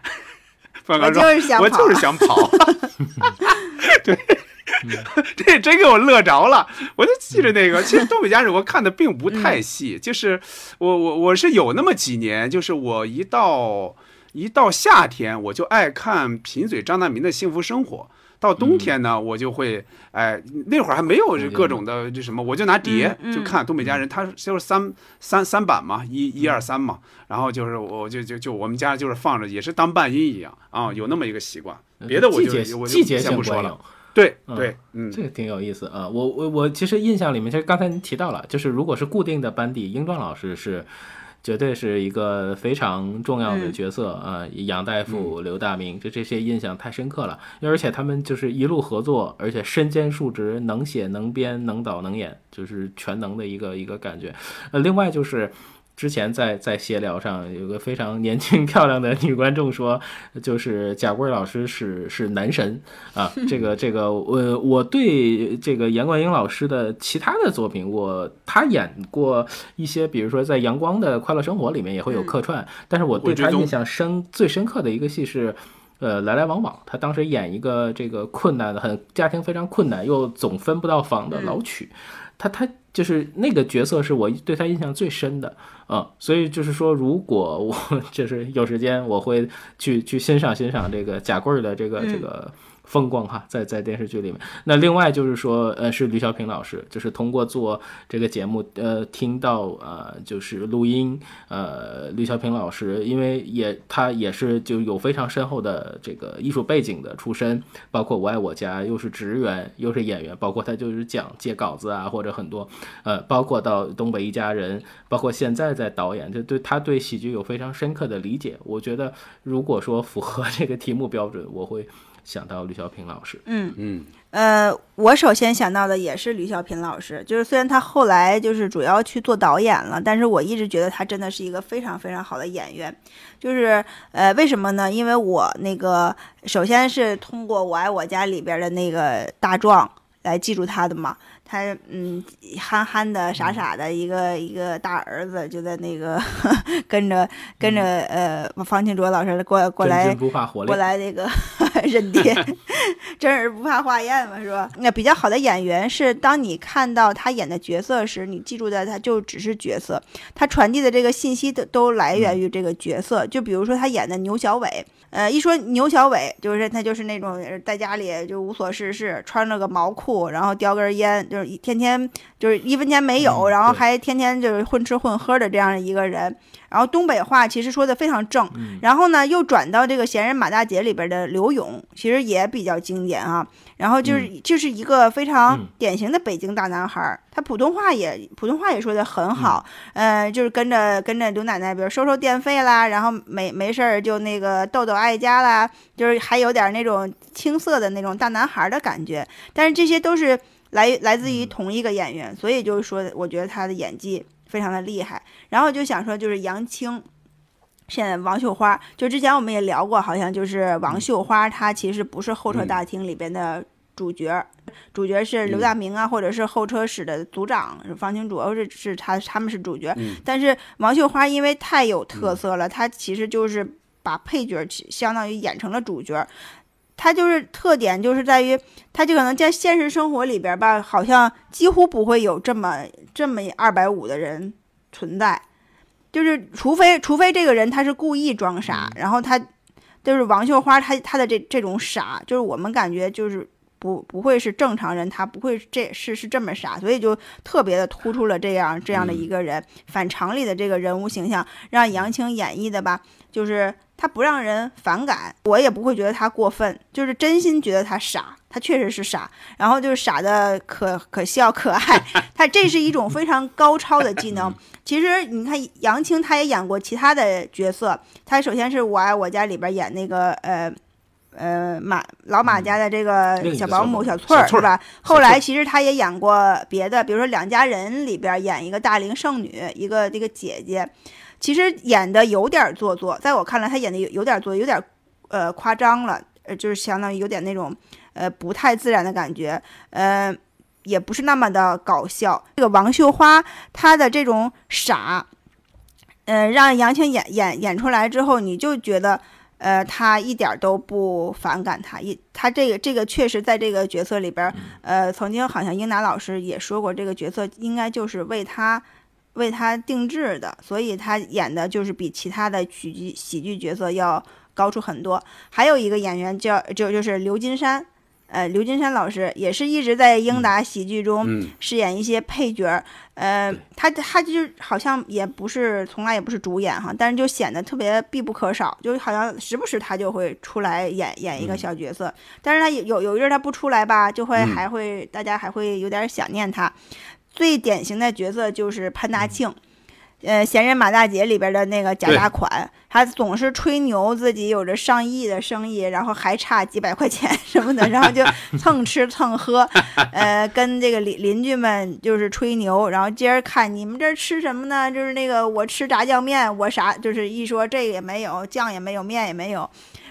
傅彪说：“我就是想跑。”对，这真给我乐着了。我就记着那个，其实《东北家人》我看的并不太细，就是我我我是有那么几年，就是我一到一到夏天，我就爱看贫嘴张大民的《幸福生活》。到冬天呢，我就会，哎，那会儿还没有各种的这什么，我就拿碟就看《东北家人》，它就是三三三版嘛，一一二三嘛，然后就是我就就就我们家就是放着，也是当伴音一样啊，有那么一个习惯。别的我就我就先不说了。对对，嗯，这个挺有意思啊。我我我其实印象里面，就是刚才您提到了，就是如果是固定的班底，英壮老师是。绝对是一个非常重要的角色啊！杨大夫、刘大明，就这些印象太深刻了。而且他们就是一路合作，而且身兼数职，能写能编能导能演，就是全能的一个一个感觉。呃，另外就是。之前在在闲聊上有个非常年轻 漂亮的女观众说，就是贾桂老师是是男神啊。这个这个，我我对这个严冠英老师的其他的作品，我他演过一些，比如说在《阳光的快乐生活》里面也会有客串，但是我对他印象深最深刻的一个戏是。呃，来来往往，他当时演一个这个困难的、很家庭非常困难又总分不到房的老曲，他他就是那个角色是我对他印象最深的啊，所以就是说，如果我 就是有时间，我会去去欣赏欣赏这个贾贵的这个这个。风光哈，在在电视剧里面。那另外就是说，呃，是吕小平老师，就是通过做这个节目，呃，听到呃，就是录音，呃，吕小平老师，因为也他也是就有非常深厚的这个艺术背景的出身，包括我爱我家，又是职员，又是演员，包括他就是讲接稿子啊，或者很多，呃，包括到东北一家人，包括现在在导演，就对他对喜剧有非常深刻的理解。我觉得，如果说符合这个题目标准，我会。想到吕小平老师，嗯嗯，呃，我首先想到的也是吕小平老师，就是虽然他后来就是主要去做导演了，但是我一直觉得他真的是一个非常非常好的演员，就是呃，为什么呢？因为我那个首先是通过《我爱我家》里边的那个大壮来记住他的嘛。他嗯，憨憨的、傻傻的一个一个大儿子，就在那个 跟着跟着呃，方清卓老师过过来过来那个 认爹，真是不怕化验嘛，是吧？那比较好的演员是，当你看到他演的角色时，你记住的他就只是角色，他传递的这个信息都都来源于这个角色。就比如说他演的牛小伟。呃，一说牛小伟，就是他就是那种在家里就无所事事，穿着个毛裤，然后叼根烟，就是一天天就是一分钱没有，然后还天天就是混吃混喝的这样的一个人。然后东北话其实说的非常正，然后呢又转到这个闲人马大姐里边的刘勇，其实也比较经典啊。然后就是就是一个非常典型的北京大男孩，他普通话也普通话也说的很好，呃，就是跟着跟着刘奶奶，比如收收电费啦，然后没没事儿就那个逗逗爱家啦，就是还有点那种青涩的那种大男孩的感觉。但是这些都是来来自于同一个演员，所以就是说，我觉得他的演技。非常的厉害，然后就想说，就是杨青，现在王秀花，就之前我们也聊过，好像就是王秀花，她其实不是候车大厅里边的主角，主角是刘大明啊，或者是候车室的组长方清竹，是是他他们是主角，但是王秀花因为太有特色了，她其实就是把配角相当于演成了主角。他就是特点，就是在于，他就可能在现实生活里边吧，好像几乎不会有这么这么二百五的人存在，就是除非除非这个人他是故意装傻，然后他就是王秀花，他他的这这种傻，就是我们感觉就是不不会是正常人，他不会这是是这么傻，所以就特别的突出了这样这样的一个人反常理的这个人物形象，让杨青演绎的吧，就是。他不让人反感，我也不会觉得他过分，就是真心觉得他傻，他确实是傻，然后就是傻的可可笑可爱，他这是一种非常高超的技能。其实你看杨青，他也演过其他的角色，他首先是我爱我家里边演那个呃呃马老马家的这个小保姆小翠儿是吧？后来其实他也演过别的，比如说两家人里边演一个大龄剩女，一个这个姐姐。其实演的有点做作，在我看来，他演的有有点做，有点，呃，夸张了，呃，就是相当于有点那种，呃，不太自然的感觉，呃，也不是那么的搞笑。这个王秀花她的这种傻，嗯，让杨青演演演出来之后，你就觉得，呃，他一点都不反感他，一他这个这个确实在这个角色里边，呃，曾经好像英达老师也说过，这个角色应该就是为他。为他定制的，所以他演的就是比其他的喜剧喜剧角色要高出很多。还有一个演员叫就就是刘金山，呃，刘金山老师也是一直在英达喜剧中饰演一些配角，呃，他他就好像也不是从来也不是主演哈，但是就显得特别必不可少，就好像时不时他就会出来演演一个小角色。但是他有有一阵他不出来吧，就会还会大家还会有点想念他。最典型的角色就是潘大庆，呃，闲人马大姐里边的那个贾大款，他总是吹牛自己有着上亿的生意，然后还差几百块钱 什么的，然后就蹭吃蹭喝，呃，跟这个邻邻居们就是吹牛，然后接着看你们这儿吃什么呢？就是那个我吃炸酱面，我啥就是一说这个也没有，酱也没有，面也没有，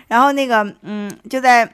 然后那个嗯，就在。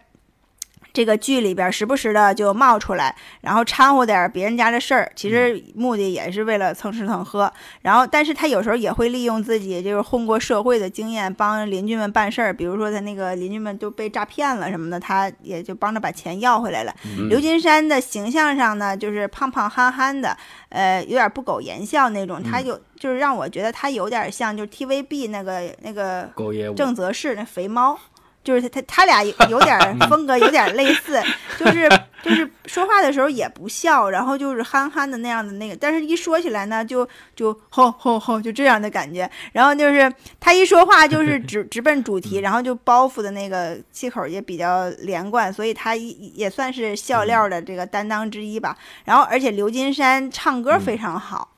这个剧里边时不时的就冒出来，然后掺和点别人家的事儿，其实目的也是为了蹭吃蹭喝。然后，但是他有时候也会利用自己就是混过社会的经验，帮邻居们办事儿。比如说他那个邻居们都被诈骗了什么的，他也就帮着把钱要回来了。刘金山的形象上呢，就是胖胖憨憨的，呃，有点不苟言笑那种。他有就是让我觉得他有点像就是 TVB 那个那个郑则仕那肥猫。就是他他他俩有点风格，有点类似，就是就是说话的时候也不笑，然后就是憨憨的那样的那个，但是一说起来呢，就就吼吼吼，就这样的感觉。然后就是他一说话就是 直直奔主题，然后就包袱的那个气口也比较连贯，所以他也算是笑料的这个担当之一吧。然后而且刘金山唱歌非常好。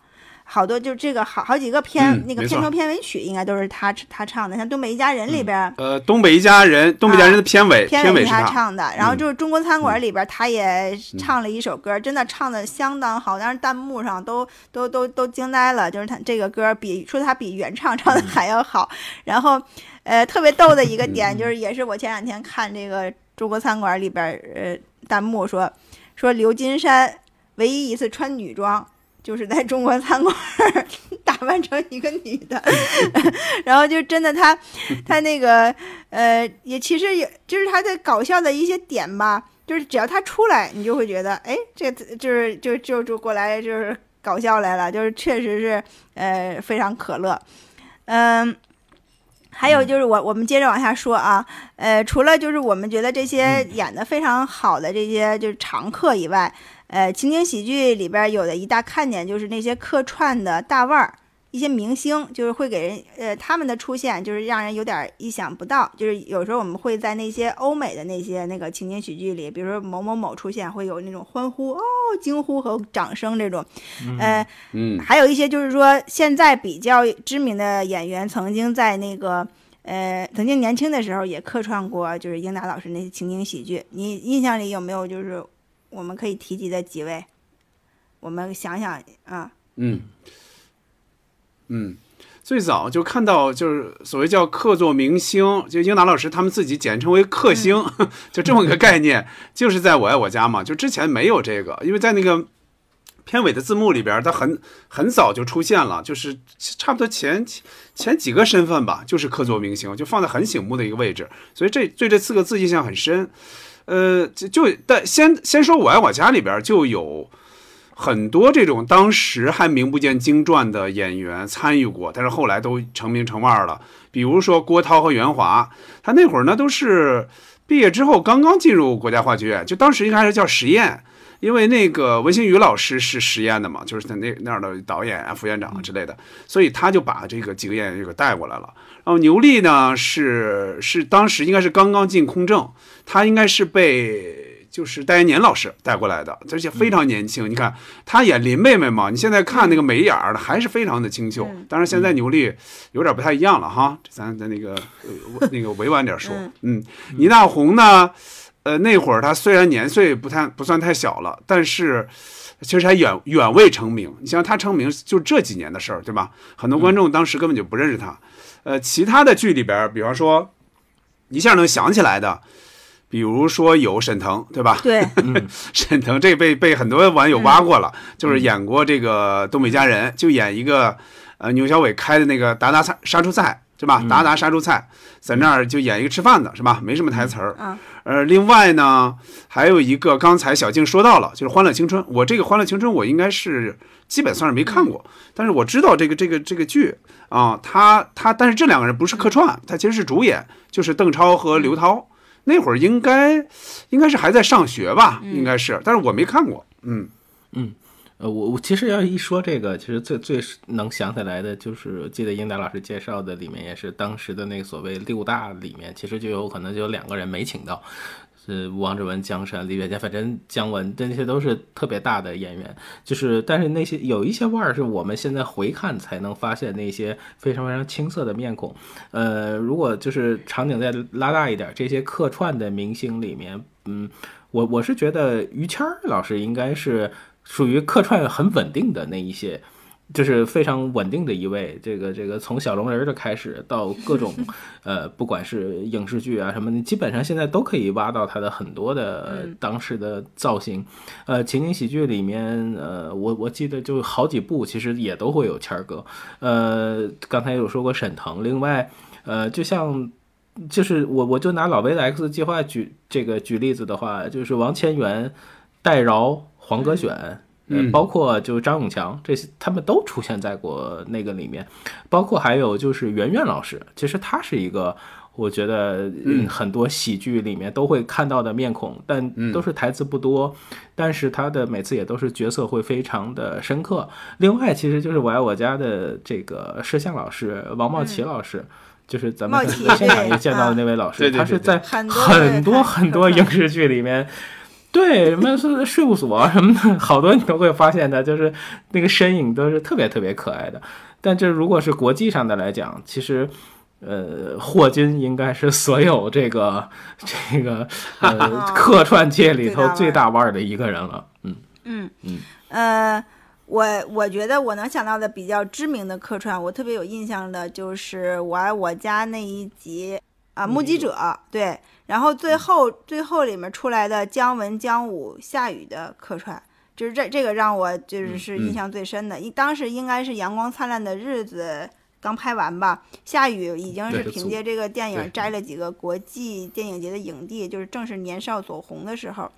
好多就这个好好几个片那个片头片尾曲应该都是他他唱的，像《东北一家人》里边，呃，《东北一家人》《东北一家人》的片尾片尾是他唱的，然后就是《中国餐馆》里边他也唱了一首歌，真的唱的相当好，但是弹幕上都都都都惊呆了，就是他这个歌比说他比原唱唱的还要好。然后，呃，特别逗的一个点就是，也是我前两天看这个《中国餐馆》里边，呃，弹幕说说刘金山唯一一次穿女装。就是在中国餐馆 打扮成一个女的，然后就真的他，他那个呃，也其实也就是他的搞笑的一些点吧，就是只要他出来，你就会觉得，哎，这就是就就就过来就是搞笑来了，就是确实是呃非常可乐，嗯，还有就是我我们接着往下说啊，呃，除了就是我们觉得这些演的非常好的这些就是常客以外。呃，情景喜剧里边有的一大看点就是那些客串的大腕儿，一些明星，就是会给人呃他们的出现就是让人有点意想不到。就是有时候我们会在那些欧美的那些那个情景喜剧里，比如说某某某出现，会有那种欢呼哦、惊呼和掌声这种。呃，嗯，还有一些就是说现在比较知名的演员，曾经在那个呃曾经年轻的时候也客串过，就是英达老师那些情景喜剧。你印象里有没有就是？我们可以提及的几位，我们想想啊。嗯嗯，最早就看到就是所谓叫客座明星，就英达老师他们自己简称为客星，就这么个概念，就是在我爱我家嘛。就之前没有这个，因为在那个片尾的字幕里边，他很很早就出现了，就是差不多前前几个身份吧，就是客座明星，就放在很醒目的一个位置，所以这对这四个字印象很深。呃，就就但先先说我爱我家里边就有很多这种当时还名不见经传的演员参与过，但是后来都成名成腕了。比如说郭涛和袁华，他那会儿呢都是毕业之后刚刚进入国家话剧院，就当时一开始叫实验，因为那个文星宇老师是实验的嘛，就是在那那儿的导演啊、副院长之类的，所以他就把这个几个演员给带过来了。然后牛莉呢是是当时应该是刚刚进空政，她应该是被就是戴延年老师带过来的，而且非常年轻。你看她演林妹妹嘛，你现在看那个眉眼儿的还是非常的清秀。当然现在牛莉有点不太一样了哈，咱咱那个那个委婉点说，嗯，倪大红呢，呃那会儿他虽然年岁不太不算太小了，但是其实还远远未成名。你像他成名就这几年的事儿，对吧？很多观众当时根本就不认识他。呃，其他的剧里边，比方说一下能想起来的，比如说有沈腾，对吧？对，沈腾这被被很多网友挖过了，就是演过这个《东北一家人》，就演一个呃牛小伟开的那个达达菜杀猪菜，是吧？达达杀猪菜，在那儿就演一个吃饭的，是吧？没什么台词儿。嗯。呃，另外呢，还有一个刚才小静说到了，就是《欢乐青春》，我这个《欢乐青春》我应该是基本算是没看过，但是我知道这个这个这个剧。啊，他他，但是这两个人不是客串，他其实是主演，就是邓超和刘涛。那会儿应该应该是还在上学吧，应该是，但是我没看过。嗯嗯，呃，我我其实要一说这个，其实最最能想起来的就是记得英达老师介绍的里面也是当时的那个所谓六大里面，其实就有可能就有两个人没请到。是王志文、江山、李月健，反正姜文这些都是特别大的演员。就是，但是那些有一些腕儿是我们现在回看才能发现那些非常非常青涩的面孔。呃，如果就是场景再拉大一点，这些客串的明星里面，嗯，我我是觉得于谦老师应该是属于客串很稳定的那一些。就是非常稳定的一位，这个这个从小龙人的开始到各种，呃，不管是影视剧啊什么你，基本上现在都可以挖到他的很多的当时的造型。呃，情景喜剧里面，呃，我我记得就好几部其实也都会有谦儿哥。呃，刚才有说过沈腾，另外，呃，就像就是我我就拿老魏的 X 计划举这个举例子的话，就是王千源、戴娆、黄格选。嗯，包括就张永强这些，他们都出现在过那个里面，包括还有就是圆圆老师，其实他是一个，我觉得嗯很多喜剧里面都会看到的面孔，但都是台词不多，但是他的每次也都是角色会非常的深刻。另外，其实就是我爱我家的这个摄像老师王茂琪老师。就是咱们在现场也见到的那位老师，他是在很多很多影视剧里面。对，什么是税务所什么的，好多你都会发现的，就是那个身影都是特别特别可爱的。但这如果是国际上的来讲，其实，呃，霍金应该是所有这个 这个呃客串界里头最大腕的一个人了。嗯。嗯。嗯。呃，我我觉得我能想到的比较知名的客串，我特别有印象的就是《我爱我家》那一集啊，目击者对。然后最后最后里面出来的姜文、姜武、夏雨的客串，就是这这个让我就是是印象最深的。一当时应该是《阳光灿烂的日子》刚拍完吧，夏雨已经是凭借这个电影摘了几个国际电影节的影帝，就是正是年少走红的时候。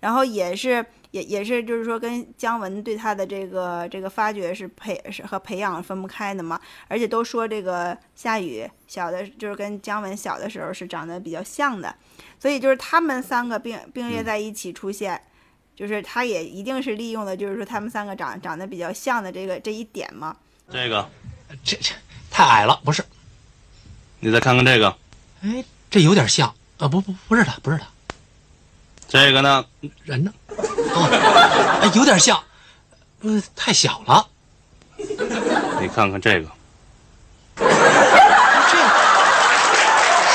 然后也是也也是就是说跟姜文对他的这个这个发掘是培是和培养分不开的嘛。而且都说这个夏雨小的就是跟姜文小的时候是长得比较像的，所以就是他们三个并并列在一起出现，就是他也一定是利用的就是说他们三个长长得比较像的这个这一点嘛。这个，这这太矮了，不是。你再看看这个，哎，这有点像啊，不不不是他，不是他。这个呢？人呢？哦，哎，有点像，呃，太小了。你看看这个，这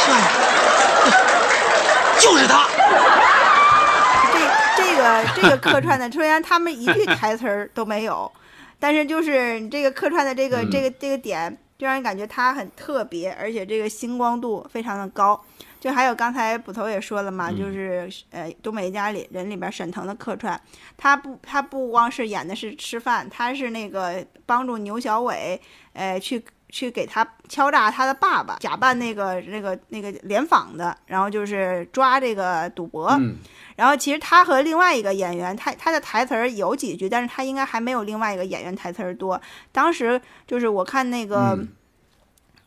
像，就是他。这这个 这个客串的，虽然他们一句台词儿都没有，但是就是你这个客串的这个这个这个点，就让人感觉他很特别，而且这个星光度非常的高。就还有刚才捕头也说了嘛，就是呃《东北一家里人》里边沈腾的客串，他不他不光是演的是吃饭，他是那个帮助牛小伟，呃去去给他敲诈他的爸爸，假扮那个那个那个联访的，然后就是抓这个赌博。然后其实他和另外一个演员，他他的台词儿有几句，但是他应该还没有另外一个演员台词儿多。当时就是我看那个。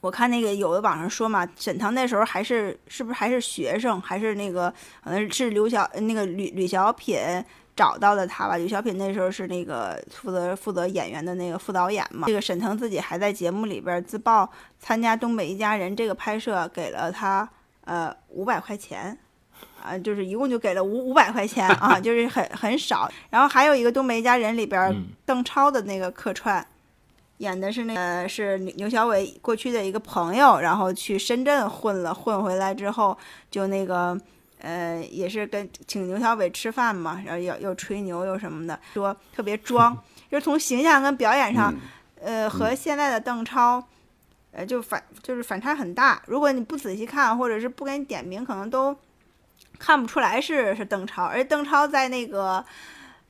我看那个有的网上说嘛，沈腾那时候还是是不是还是学生，还是那个可能是刘小那个吕吕小品找到的他吧？吕小品那时候是那个负责负责演员的那个副导演嘛。这个沈腾自己还在节目里边自曝参加《东北一家人》这个拍摄给了他呃五百块钱，啊，就是一共就给了五五百块钱啊，就是很很少。然后还有一个《东北一家人》里边邓超的那个客串。演的是那个是牛小伟过去的一个朋友，然后去深圳混了，混回来之后就那个呃也是跟请牛小伟吃饭嘛，然后又又吹牛又什么的，说特别装，就是从形象跟表演上，呃和现在的邓超，呃就反就是反差很大。如果你不仔细看，或者是不给你点名，可能都看不出来是是邓超。而邓超在那个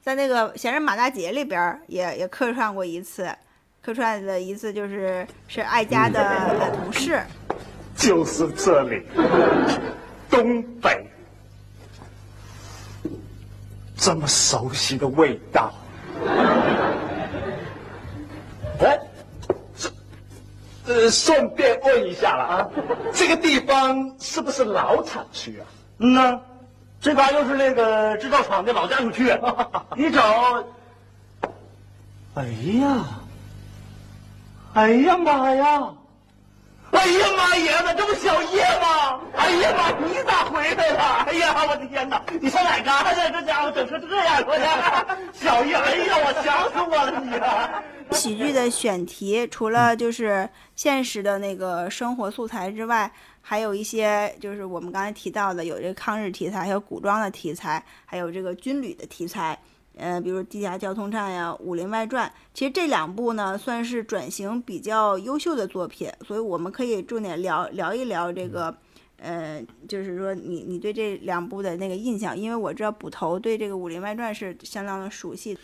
在那个《闲人马大姐》里边也也客串过一次。客串的一次就是是爱家的同事，就是这里，东北，这么熟悉的味道。哎，这，呃，顺便问一下了啊，这个地方是不是老厂区啊？嗯呐，这嘎又是那个制造厂的老家属区，你找，哎呀。哎呀妈呀！哎呀妈爷子，这不小叶吗？哎呀妈，你咋回来了？哎呀，我的天哪！你上哪干去？这家伙整成这样，我的小叶，哎呀，我想死我了你啊！喜剧的选题除了就是现实的那个生活素材之外，还有一些就是我们刚才提到的，有这个抗日题材，还有古装的题材，还有这个军旅的题材。呃，比如《地下交通站》呀，《武林外传》，其实这两部呢算是转型比较优秀的作品，所以我们可以重点聊聊一聊这个，呃，就是说你你对这两部的那个印象，因为我知道捕头对这个《武林外传》是相当的熟悉。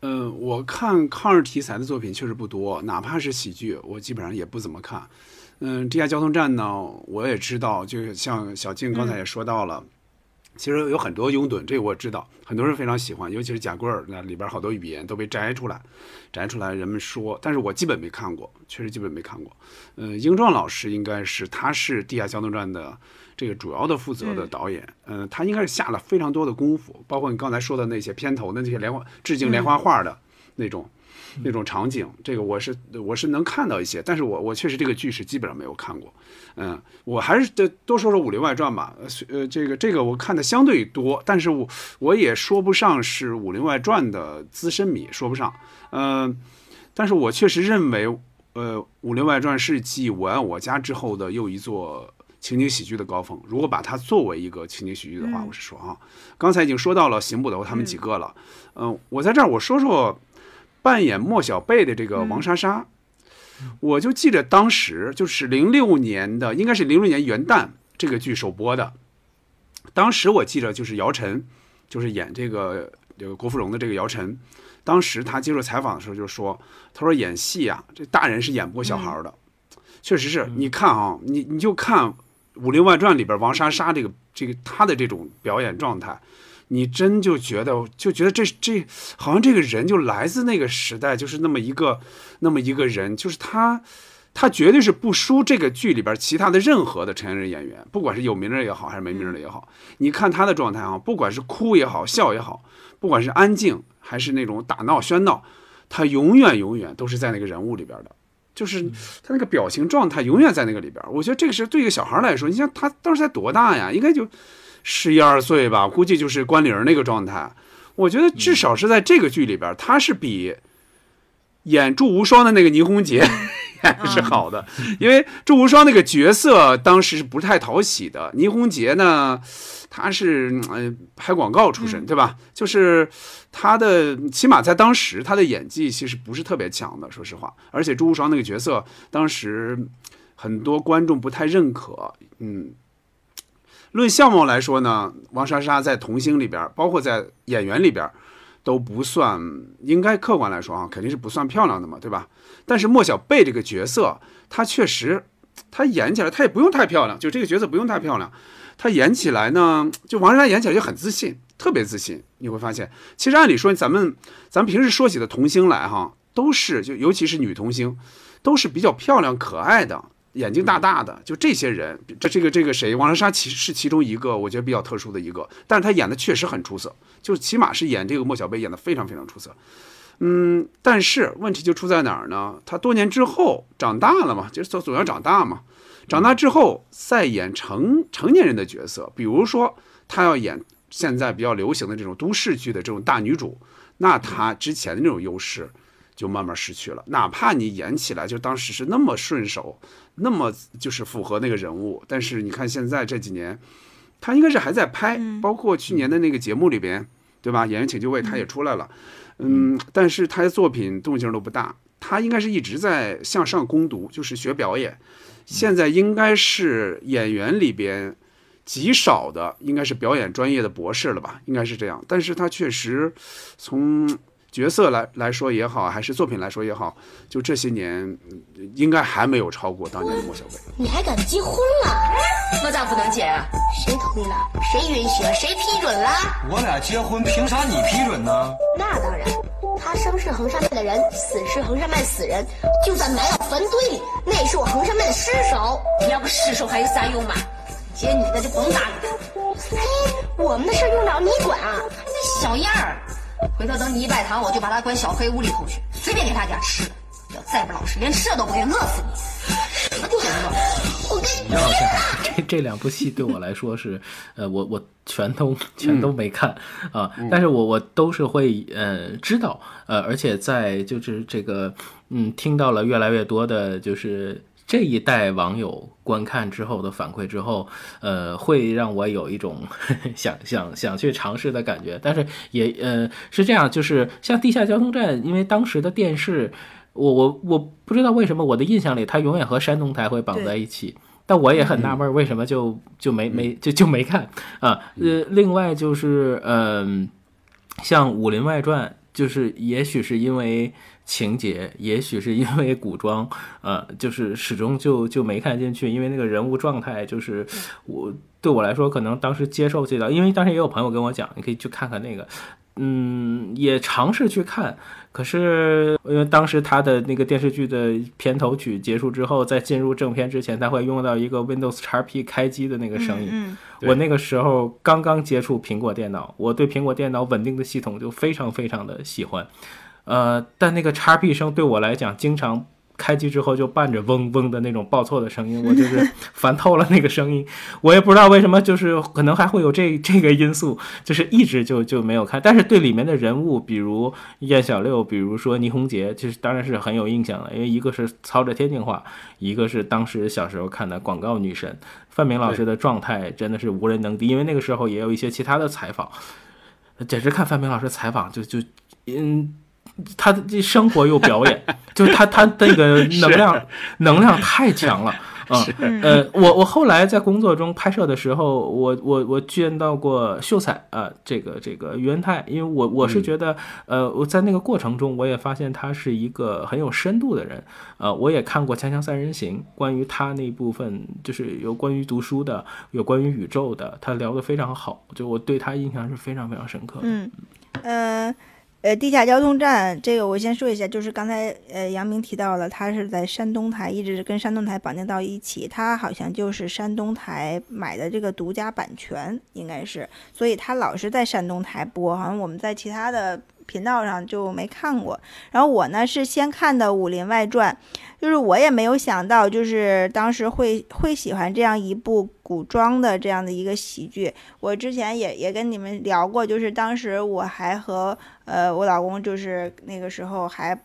嗯，我看抗日题材的作品确实不多，哪怕是喜剧，我基本上也不怎么看。嗯，《地下交通站》呢，我也知道，就像小静刚才也说到了。其实有很多拥趸，这个我知道，很多人非常喜欢，尤其是贾贵儿那里边好多语言都被摘出来，摘出来人们说，但是我基本没看过，确实基本没看过。嗯，英壮老师应该是他是《地下交通站》的这个主要的负责的导演，嗯，他应该是下了非常多的功夫，包括你刚才说的那些片头的那些连环致敬连环画的那种。那种场景，这个我是我是能看到一些，但是我我确实这个剧是基本上没有看过，嗯，我还是得多说说《武林外传》吧，呃，这个这个我看的相对多，但是我我也说不上是《武林外传》的资深迷，说不上，嗯，但是我确实认为，呃，《武林外传》是继《我爱我家》之后的又一座情景喜剧的高峰。如果把它作为一个情景喜剧的话，我是说啊，刚才已经说到了邢捕头他们几个了，嗯，我在这儿我说说。扮演莫小贝的这个王莎莎，我就记得当时就是零六年的，应该是零六年元旦这个剧首播的。当时我记得就是姚晨，就是演这个这个郭芙蓉的这个姚晨，当时他接受采访的时候就说：“他说演戏啊，这大人是演不过小孩的。”确实是你看啊，你你就看《武林外传》里边王莎莎这个这个她的这种表演状态。你真就觉得就觉得这这好像这个人就来自那个时代，就是那么一个那么一个人，就是他，他绝对是不输这个剧里边其他的任何的成年人演员，不管是有名的也好，还是没名的也好。你看他的状态啊，不管是哭也好，笑也好，不管是安静还是那种打闹喧闹，他永远永远都是在那个人物里边的，就是他那个表情状态永远在那个里边。我觉得这个是对一个小孩来说，你像他当时才多大呀？应该就。十一二岁吧，估计就是关凌那个状态。我觉得至少是在这个剧里边，他是比演祝无双的那个倪虹洁 演的是好的。因为祝无双那个角色当时是不太讨喜的，倪虹洁呢，他是呃拍广告出身，对吧？就是他的起码在当时他的演技其实不是特别强的，说实话。而且祝无双那个角色当时很多观众不太认可，嗯。论相貌来说呢，王莎莎在童星里边，包括在演员里边，都不算，应该客观来说啊，肯定是不算漂亮的嘛，对吧？但是莫小贝这个角色，她确实，她演起来，她也不用太漂亮，就这个角色不用太漂亮，她演起来呢，就王莎莎演起来就很自信，特别自信。你会发现，其实按理说，咱们咱们平时说起的童星来哈，都是就尤其是女童星，都是比较漂亮可爱的。眼睛大大的，就这些人，这这个这个谁，王莎莎其是其中一个，我觉得比较特殊的一个，但是他演的确实很出色，就起码是演这个莫小贝演的非常非常出色，嗯，但是问题就出在哪儿呢？他多年之后长大了嘛，就是总总要长大嘛，长大之后再演成成年人的角色，比如说他要演现在比较流行的这种都市剧的这种大女主，那他之前的那种优势。就慢慢失去了，哪怕你演起来就当时是那么顺手，那么就是符合那个人物，但是你看现在这几年，他应该是还在拍，包括去年的那个节目里边，对吧？演员请就位他也出来了，嗯，但是他的作品动静都不大，他应该是一直在向上攻读，就是学表演，现在应该是演员里边极少的，应该是表演专业的博士了吧？应该是这样，但是他确实从。角色来来说也好，还是作品来说也好，就这些年，应该还没有超过当年的莫小贝。你还敢结婚了？我咋不能结啊？谁同意了？谁允许了？谁批准了？我俩结婚，凭啥你批准呢？那当然，他生是衡山派的人，死是衡山派死人，就算埋到坟堆里，那也是我衡山派的尸首。你要个尸首还有啥用嘛？姐你的就甭搭理他。嘿，我们的事用不着你管啊，那小样儿。回头等你一拜堂，我就把他关小黑屋里头去，随便给他点吃的。要再不老实，连吃的都不给，饿死你！你让我想想，这这两部戏对我来说是，呃，我我全都全都没看啊，但是我我都是会呃知道，呃，而且在就是这个嗯听到了越来越多的，就是这一代网友观看之后的反馈之后，呃，会让我有一种 想想想去尝试的感觉，但是也呃是这样，就是像地下交通站，因为当时的电视。我我我不知道为什么我的印象里，它永远和山东台会绑在一起，但我也很纳闷，为什么就就没没就就没看啊？呃，另外就是嗯，像《武林外传》，就是也许是因为情节，也许是因为古装，呃，就是始终就就没看进去，因为那个人物状态，就是我对我来说，可能当时接受这个，因为当时也有朋友跟我讲，你可以去看看那个。嗯，也尝试去看，可是因为当时他的那个电视剧的片头曲结束之后，在进入正片之前，他会用到一个 Windows XP 开机的那个声音。嗯，我那个时候刚刚接触苹果电脑，我对苹果电脑稳定的系统就非常非常的喜欢。呃，但那个叉 P 声对我来讲，经常。开机之后就伴着嗡嗡的那种报错的声音，我就是烦透了那个声音。我也不知道为什么，就是可能还会有这 这个因素，就是一直就就没有看。但是对里面的人物，比如燕小六，比如说倪虹洁，其实当然是很有印象的，因为一个是操着天津话，一个是当时小时候看的广告女神范明老师的状态真的是无人能敌。因为那个时候也有一些其他的采访，简直看范明老师采访就就嗯。他的这生活又表演，就是他他那个能量能量太强了 啊！呃，我我后来在工作中拍摄的时候，我我我见到过秀才啊，这个这个于恩泰，因为我我是觉得，呃，我在那个过程中，我也发现他是一个很有深度的人，呃，我也看过《锵锵三人行》，关于他那部分就是有关于读书的，有关于宇宙的，他聊得非常好，就我对他印象是非常非常深刻的。嗯，呃。呃，地下交通站这个我先说一下，就是刚才呃杨明提到了，他是在山东台，一直跟山东台绑定到一起，他好像就是山东台买的这个独家版权，应该是，所以他老是在山东台播，好像我们在其他的。频道上就没看过，然后我呢是先看的《武林外传》，就是我也没有想到，就是当时会会喜欢这样一部古装的这样的一个喜剧。我之前也也跟你们聊过，就是当时我还和呃我老公就是那个时候还。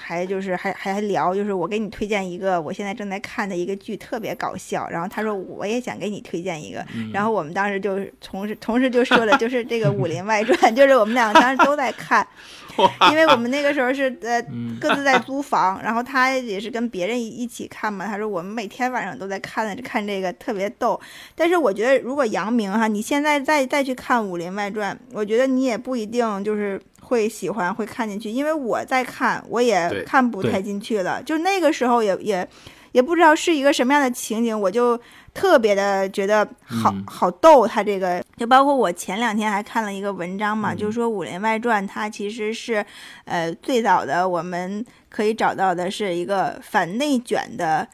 还就是还还聊，就是我给你推荐一个我现在正在看的一个剧，特别搞笑。然后他说我也想给你推荐一个，然后我们当时就是同时同时就说了，就是这个《武林外传》，就是我们两个当时都在看，因为我们那个时候是呃各自在租房，然后他也是跟别人一起看嘛。他说我们每天晚上都在看看这个，特别逗。但是我觉得如果杨明哈，你现在再再去看《武林外传》，我觉得你也不一定就是。会喜欢会看进去，因为我在看，我也看不太进去了。就那个时候也也也不知道是一个什么样的情景，我就特别的觉得好好逗。他这个就包括我前两天还看了一个文章嘛，就是说《武林外传》它其实是呃最早的我们可以找到的是一个反内卷的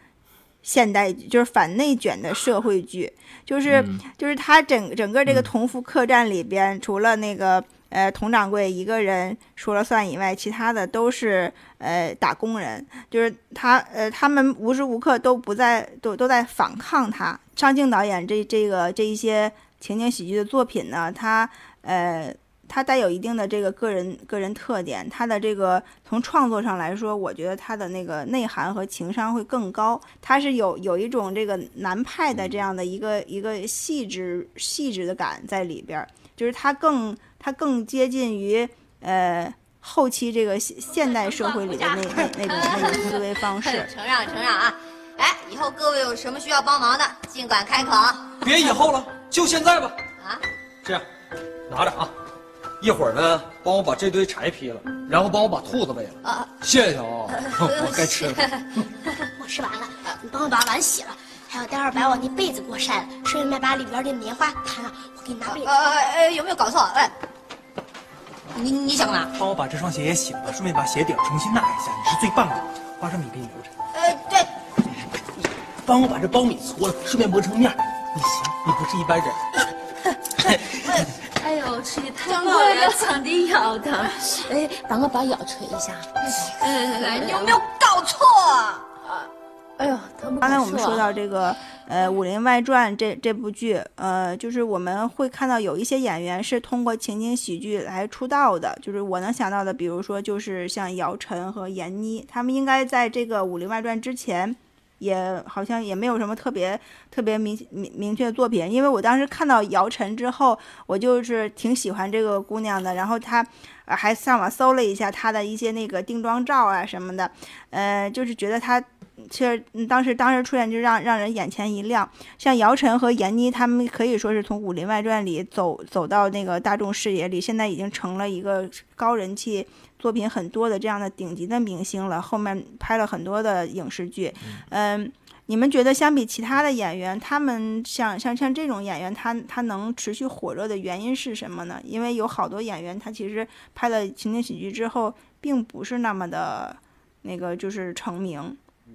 现代，就是反内卷的社会剧，就是就是它整整个这个同福客栈里边，除了那个。呃，佟掌柜一个人说了算以外，其他的都是呃打工人，就是他呃他们无时无刻都不在都都在反抗他。张静导演这这个这一些情景喜剧的作品呢，他呃他带有一定的这个个人个人特点，他的这个从创作上来说，我觉得他的那个内涵和情商会更高，他是有有一种这个南派的这样的一个一个细致细致的感在里边，就是他更。它更接近于呃后期这个现现代社会里的那那那种那种思维方式。承让承让啊！哎，以后各位有什么需要帮忙的，尽管开口。别以后了，就现在吧。啊，这样，拿着啊，一会儿呢，帮我把这堆柴劈了，然后帮我把兔子喂了。啊，谢谢啊，我该吃了。我吃完了，你帮我把碗洗了，还有待会儿把我那被子给我晒了，顺便把里边的棉花弹了，我给你拿被子。呃呃，有没有搞错？哎。你你想干嘛？帮我把这双鞋也洗了吧，顺便把鞋底重新纳一下。你是最棒的，花生米给你留着。呃，对。帮我把这苞米搓了，顺便磨成面。你行，你不是一般人。哎呦，吃的太饱了，嗓子咬的。哎，帮我把腰捶一下。你有没有搞错？哎呦，刚才我们说到这个呃《武林外传》这这部剧，呃，就是我们会看到有一些演员是通过情景喜剧来出道的，就是我能想到的，比如说就是像姚晨和闫妮，他们应该在这个《武林外传》之前。也好像也没有什么特别特别明明明确的作品，因为我当时看到姚晨之后，我就是挺喜欢这个姑娘的，然后她还上网搜了一下她的一些那个定妆照啊什么的，呃，就是觉得她。其实当时当时出现就让让人眼前一亮，像姚晨和闫妮他们可以说是从《武林外传》里走走到那个大众视野里，现在已经成了一个高人气。作品很多的这样的顶级的明星了，后面拍了很多的影视剧。嗯，你们觉得相比其他的演员，他们像像像这种演员，他他能持续火热的原因是什么呢？因为有好多演员，他其实拍了情景喜剧之后，并不是那么的那个就是成名。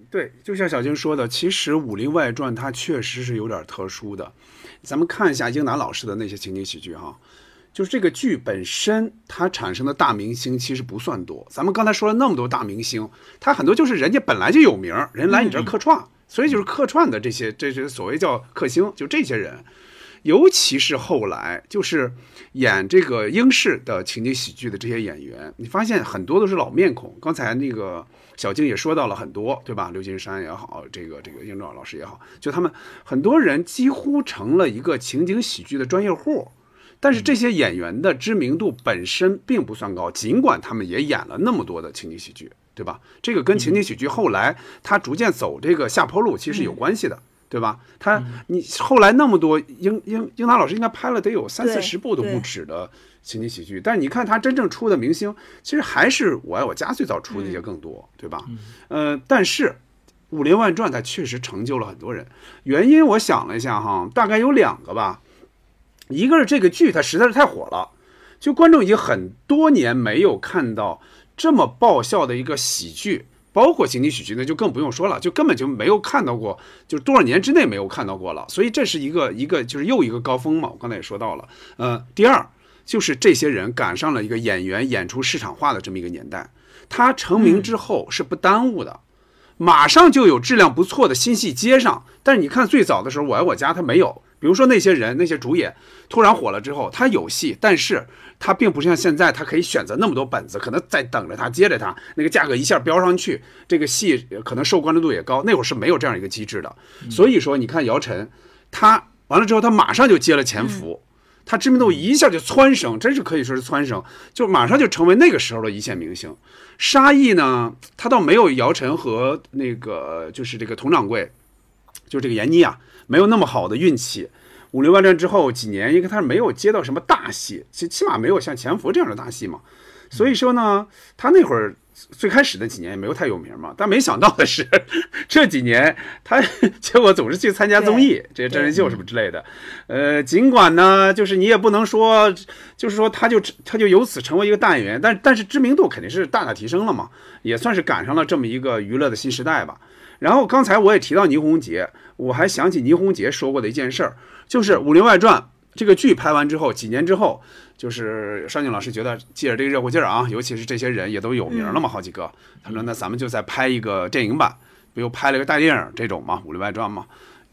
对，就像小晶说的，其实《武林外传》它确实是有点特殊的。咱们看一下英达老师的那些情景喜剧哈。就是这个剧本身，它产生的大明星其实不算多。咱们刚才说了那么多大明星，他很多就是人家本来就有名，人来你这儿客串，所以就是客串的这些，这些所谓叫客星，就这些人。尤其是后来就是演这个英式的情景喜剧的这些演员，你发现很多都是老面孔。刚才那个小静也说到了很多，对吧？刘金山也好，这个这个英壮老师也好，就他们很多人几乎成了一个情景喜剧的专业户。但是这些演员的知名度本身并不算高，尽管他们也演了那么多的情景喜剧，对吧？这个跟情景喜剧后来他逐渐走这个下坡路其实有关系的，对吧？他你后来那么多英英英达老师应该拍了得有三四十部都不止的情景喜剧，但是你看他真正出的明星，其实还是我爱我家最早出的那些更多，对吧？呃，但是《武林外传》它确实成就了很多人，原因我想了一下哈，大概有两个吧。一个是这个剧它实在是太火了，就观众已经很多年没有看到这么爆笑的一个喜剧，包括情景喜剧那就更不用说了，就根本就没有看到过，就多少年之内没有看到过了。所以这是一个一个就是又一个高峰嘛。我刚才也说到了，呃，第二就是这些人赶上了一个演员演出市场化的这么一个年代，他成名之后是不耽误的，马上就有质量不错的新戏接上。但是你看最早的时候，我爱我家他没有。比如说那些人，那些主演突然火了之后，他有戏，但是他并不像现在，他可以选择那么多本子，可能在等着他接着他，那个价格一下飙上去，这个戏可能受关注度也高。那会儿是没有这样一个机制的，所以说你看姚晨，他完了之后，他马上就接了《潜伏》，他知名度一下就蹿升，真是可以说是蹿升，就马上就成为那个时候的一线明星。沙溢呢，他倒没有姚晨和那个就是这个佟掌柜，就这个闫妮啊。没有那么好的运气，《武林外传》之后几年，因为他没有接到什么大戏，起起码没有像《潜伏》这样的大戏嘛，所以说呢，他那会儿最开始的几年也没有太有名嘛。但没想到的是，这几年他 结果总是去参加综艺，这些真人秀什么之类的。呃，尽管呢，就是你也不能说，就是说他就他就由此成为一个大演员，但但是知名度肯定是大大提升了嘛，也算是赶上了这么一个娱乐的新时代吧。然后刚才我也提到倪虹洁，我还想起倪虹洁说过的一件事儿，就是《武林外传》这个剧拍完之后，几年之后，就是尚静老师觉得借着这个热乎劲儿啊，尤其是这些人也都有名了嘛，好几个，他说那咱们就再拍一个电影版，不又拍了个大电影这种嘛，《武林外传》嘛。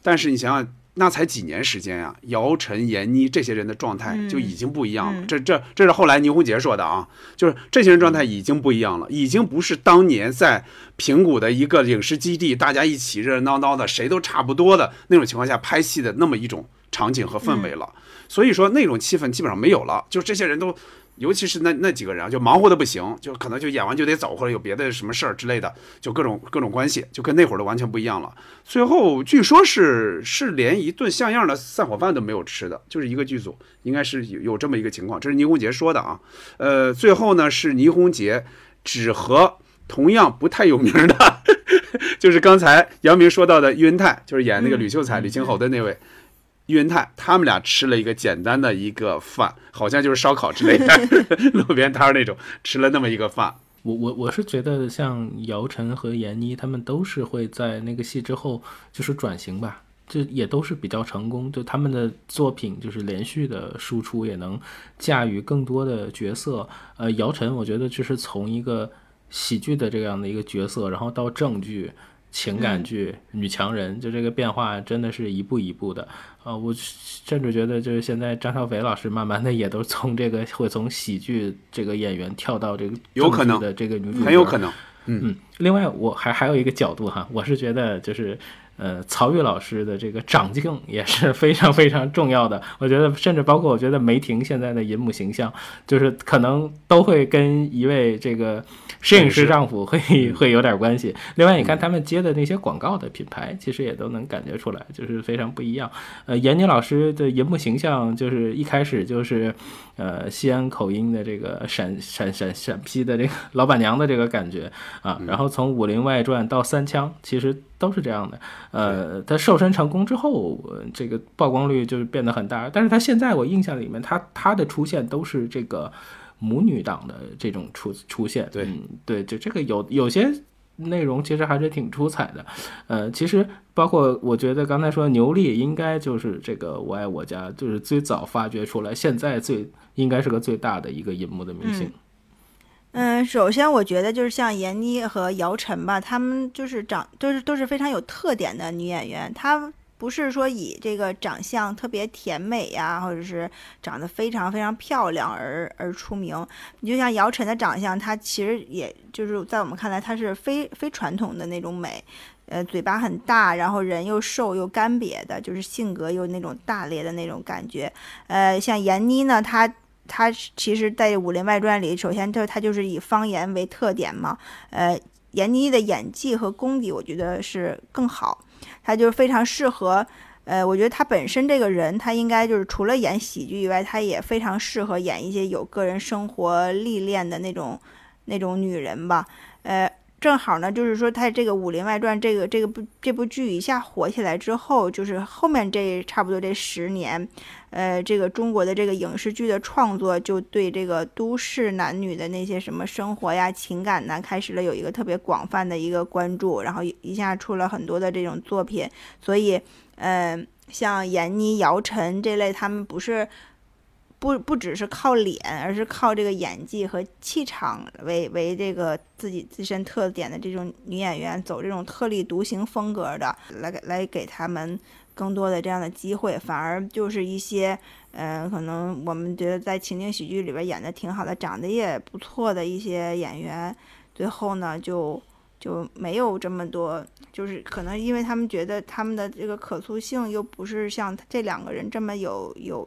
但是你想想。那才几年时间呀，姚晨、闫妮这些人的状态就已经不一样了。这、这、这是后来倪虹洁说的啊，就是这些人状态已经不一样了，已经不是当年在平谷的一个影视基地，大家一起热热闹闹的，谁都差不多的那种情况下拍戏的那么一种场景和氛围了。所以说那种气氛基本上没有了，就这些人都。尤其是那那几个人啊，就忙活的不行，就可能就演完就得走，或者有别的什么事儿之类的，就各种各种关系，就跟那会儿的完全不一样了。最后据说是是连一顿像样的散伙饭都没有吃的，就是一个剧组，应该是有有这么一个情况，这是倪虹洁说的啊。呃，最后呢是倪虹洁只和同样不太有名的，就是刚才杨明说到的于文泰，就是演那个吕秀才、吕青侯的那位。岳云泰他们俩吃了一个简单的一个饭，好像就是烧烤之类的，路边摊那种，吃了那么一个饭。我我我是觉得像姚晨和闫妮他们都是会在那个戏之后就是转型吧，就也都是比较成功，就他们的作品就是连续的输出，也能驾驭更多的角色。呃，姚晨我觉得就是从一个喜剧的这样的一个角色，然后到正剧。情感剧、女强人，就这个变化真的是一步一步的。呃，我甚至觉得就是现在张小斐老师慢慢的也都从这个会从喜剧这个演员跳到这个有可能的这个女主角，很有可能。嗯嗯，另外我还还有一个角度哈，我是觉得就是呃曹郁老师的这个长镜也是非常非常重要的。我觉得甚至包括我觉得梅婷现在的银幕形象，就是可能都会跟一位这个摄影师丈夫会会有点关系。另外，你看他们接的那些广告的品牌，其实也都能感觉出来，就是非常不一样。呃，闫妮老师的银幕形象就是一开始就是呃西安口音的这个陕陕陕陕西的这个老板娘的这个感觉啊，然后从《武林外传》到《三枪》，其实都是这样的。呃，他瘦身成功之后，呃这个曝光率就是变得很大。但是他现在我印象里面，他他的出现都是这个母女档的这种出出现。对、嗯，对，就这个有有些内容其实还是挺出彩的。呃，其实包括我觉得刚才说牛莉应该就是这个《我爱我家》，就是最早发掘出来，现在最应该是个最大的一个银幕的明星。嗯，嗯首先我觉得就是像闫妮和姚晨吧，她们就是长都是都是非常有特点的女演员。她不是说以这个长相特别甜美呀，或者是长得非常非常漂亮而而出名。你就像姚晨的长相，她其实也就是在我们看来，她是非非传统的那种美。呃，嘴巴很大，然后人又瘦又干瘪的，就是性格又那种大咧的那种感觉。呃，像闫妮呢，她。他其实，在《武林外传》里，首先就他就是以方言为特点嘛。呃，闫妮的演技和功底，我觉得是更好。她就是非常适合。呃，我觉得她本身这个人，她应该就是除了演喜剧以外，她也非常适合演一些有个人生活历练的那种那种女人吧。呃，正好呢，就是说他这个《武林外传》这个这个部这部剧一下火起来之后，就是后面这差不多这十年。呃，这个中国的这个影视剧的创作，就对这个都市男女的那些什么生活呀、情感呢，开始了有一个特别广泛的一个关注，然后一下出了很多的这种作品。所以，嗯、像闫妮、姚晨这类，他们不是不不只是靠脸，而是靠这个演技和气场为为这个自己自身特点的这种女演员，走这种特立独行风格的，来给来给他们。更多的这样的机会，反而就是一些，嗯，可能我们觉得在情景喜剧里边演的挺好的，长得也不错的一些演员，最后呢就就没有这么多，就是可能因为他们觉得他们的这个可塑性又不是像这两个人这么有有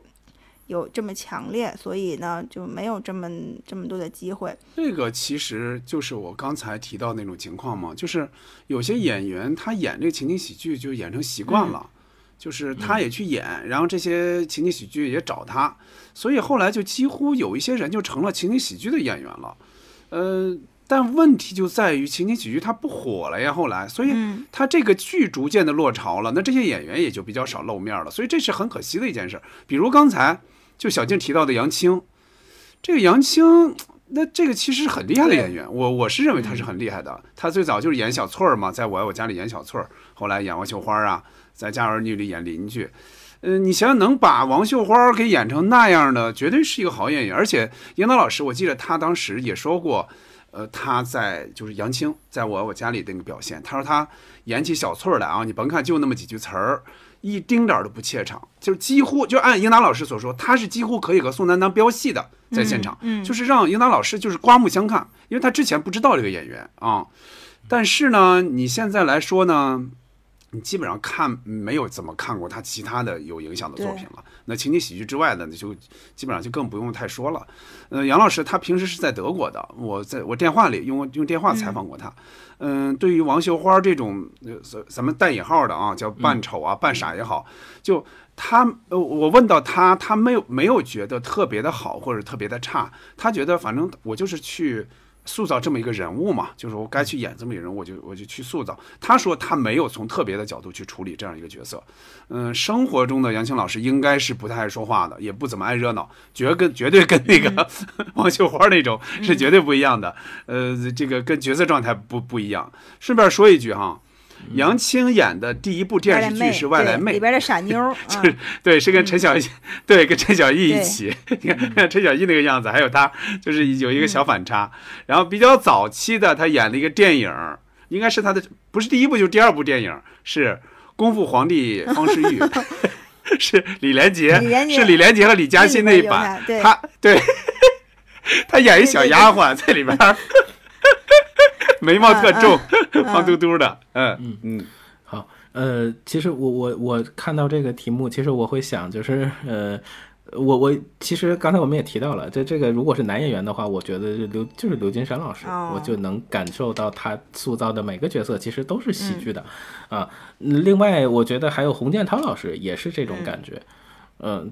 有这么强烈，所以呢就没有这么这么多的机会。这个其实就是我刚才提到那种情况嘛，就是有些演员他演这个情景喜剧就演成习惯了。就是他也去演，然后这些情景喜剧也找他，所以后来就几乎有一些人就成了情景喜剧的演员了。呃，但问题就在于情景喜剧它不火了呀，后来，所以它这个剧逐渐的落潮了，那这些演员也就比较少露面了，所以这是很可惜的一件事。比如刚才就小静提到的杨青，这个杨青，那这个其实是很厉害的演员，我我是认为他是很厉害的。他最早就是演小翠儿嘛，在我爱我家里演小翠儿，后来演王秀花啊。在《家有儿女》里演邻居，嗯，你想想能把王秀花给演成那样的，绝对是一个好演员。而且樱桃老师，我记得他当时也说过，呃，他在就是杨青在我我家里那个表现，他说他演起小翠儿来啊，你甭看就那么几句词儿，一丁点儿都不怯场，就几乎就按英达老师所说，他是几乎可以和宋丹丹飙戏的，在现场，嗯，就是让英达老师就是刮目相看，因为他之前不知道这个演员啊，但是呢，你现在来说呢？你基本上看没有怎么看过他其他的有影响的作品了。那情景喜剧之外的，就基本上就更不用太说了。呃，杨老师他平时是在德国的，我在我电话里用用电话采访过他。嗯，对于王秀花这种咱咱们带引号的啊，叫扮丑啊、扮傻也好，就他呃，我问到他，他没有没有觉得特别的好或者特别的差，他觉得反正我就是去。塑造这么一个人物嘛，就是我该去演这么一个人物，我就我就去塑造。他说他没有从特别的角度去处理这样一个角色。嗯，生活中的杨青老师应该是不太爱说话的，也不怎么爱热闹，绝跟绝对跟那个 王秀花那种是绝对不一样的。呃，这个跟角色状态不不一样。顺便说一句哈。杨青演的第一部电视剧是《外来妹》，里边的傻妞，就是对，是跟陈小艺，对，跟陈小艺一起。你看陈小艺那个样子，还有他，就是有一个小反差。然后比较早期的，他演了一个电影，应该是他的不是第一部就是第二部电影，是《功夫皇帝 方世玉》，是李连杰，是李连杰和李嘉欣那一版，对他对，他演一小丫鬟在里边儿，眉毛特重，胖嘟嘟的，嗯嗯。嗯。好，呃，其实我我我看到这个题目，其实我会想，就是呃，我我其实刚才我们也提到了，这这个如果是男演员的话，我觉得刘就是刘金山老师，哦。我就能感受到他塑造的每个角色其实都是喜剧的，啊，嗯另外我觉得还有洪建涛老师也是这种感觉。嗯，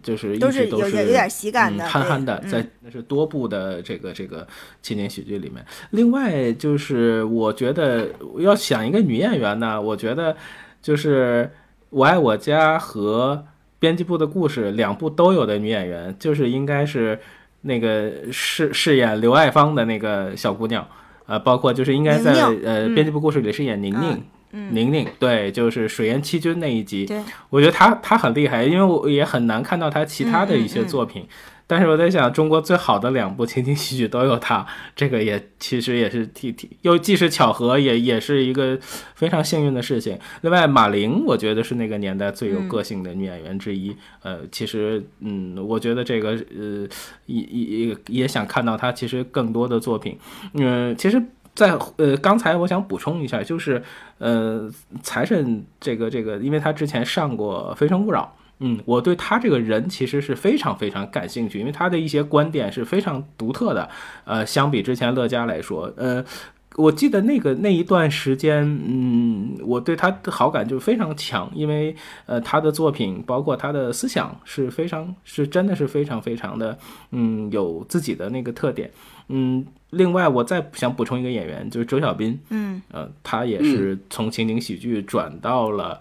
就是一都是直都是有有点喜感的嗯、憨憨的，对在那是多部的这个这个情景喜剧里面。另外就是我觉得要想一个女演员呢，我觉得就是《我爱我家》和《编辑部的故事》两部都有的女演员，就是应该是那个饰饰演刘爱芳的那个小姑娘，呃，包括就是应该在呃嗯《编辑部故事》里饰演宁宁。嗯宁宁对，就是水淹七军那一集，对我觉得她她很厉害，因为我也很难看到她其他的一些嗯嗯嗯作品。但是我在想，中国最好的两部情景喜剧都有她，这个也其实也是挺挺又既是巧合，也也是一个非常幸运的事情。另外，马玲我觉得是那个年代最有个性的女演员之一。呃，其实嗯，我觉得这个呃也也也也想看到她其实更多的作品。嗯、其实。在呃，刚才我想补充一下，就是呃，财神这个这个，因为他之前上过《非诚勿扰》，嗯，我对他这个人其实是非常非常感兴趣，因为他的一些观点是非常独特的。呃，相比之前乐嘉来说，呃，我记得那个那一段时间，嗯，我对他的好感就非常强，因为呃，他的作品包括他的思想是非常是真的是非常非常的，嗯，有自己的那个特点。嗯，另外我再想补充一个演员，就是周小斌，嗯，呃，他也是从情景喜剧转到了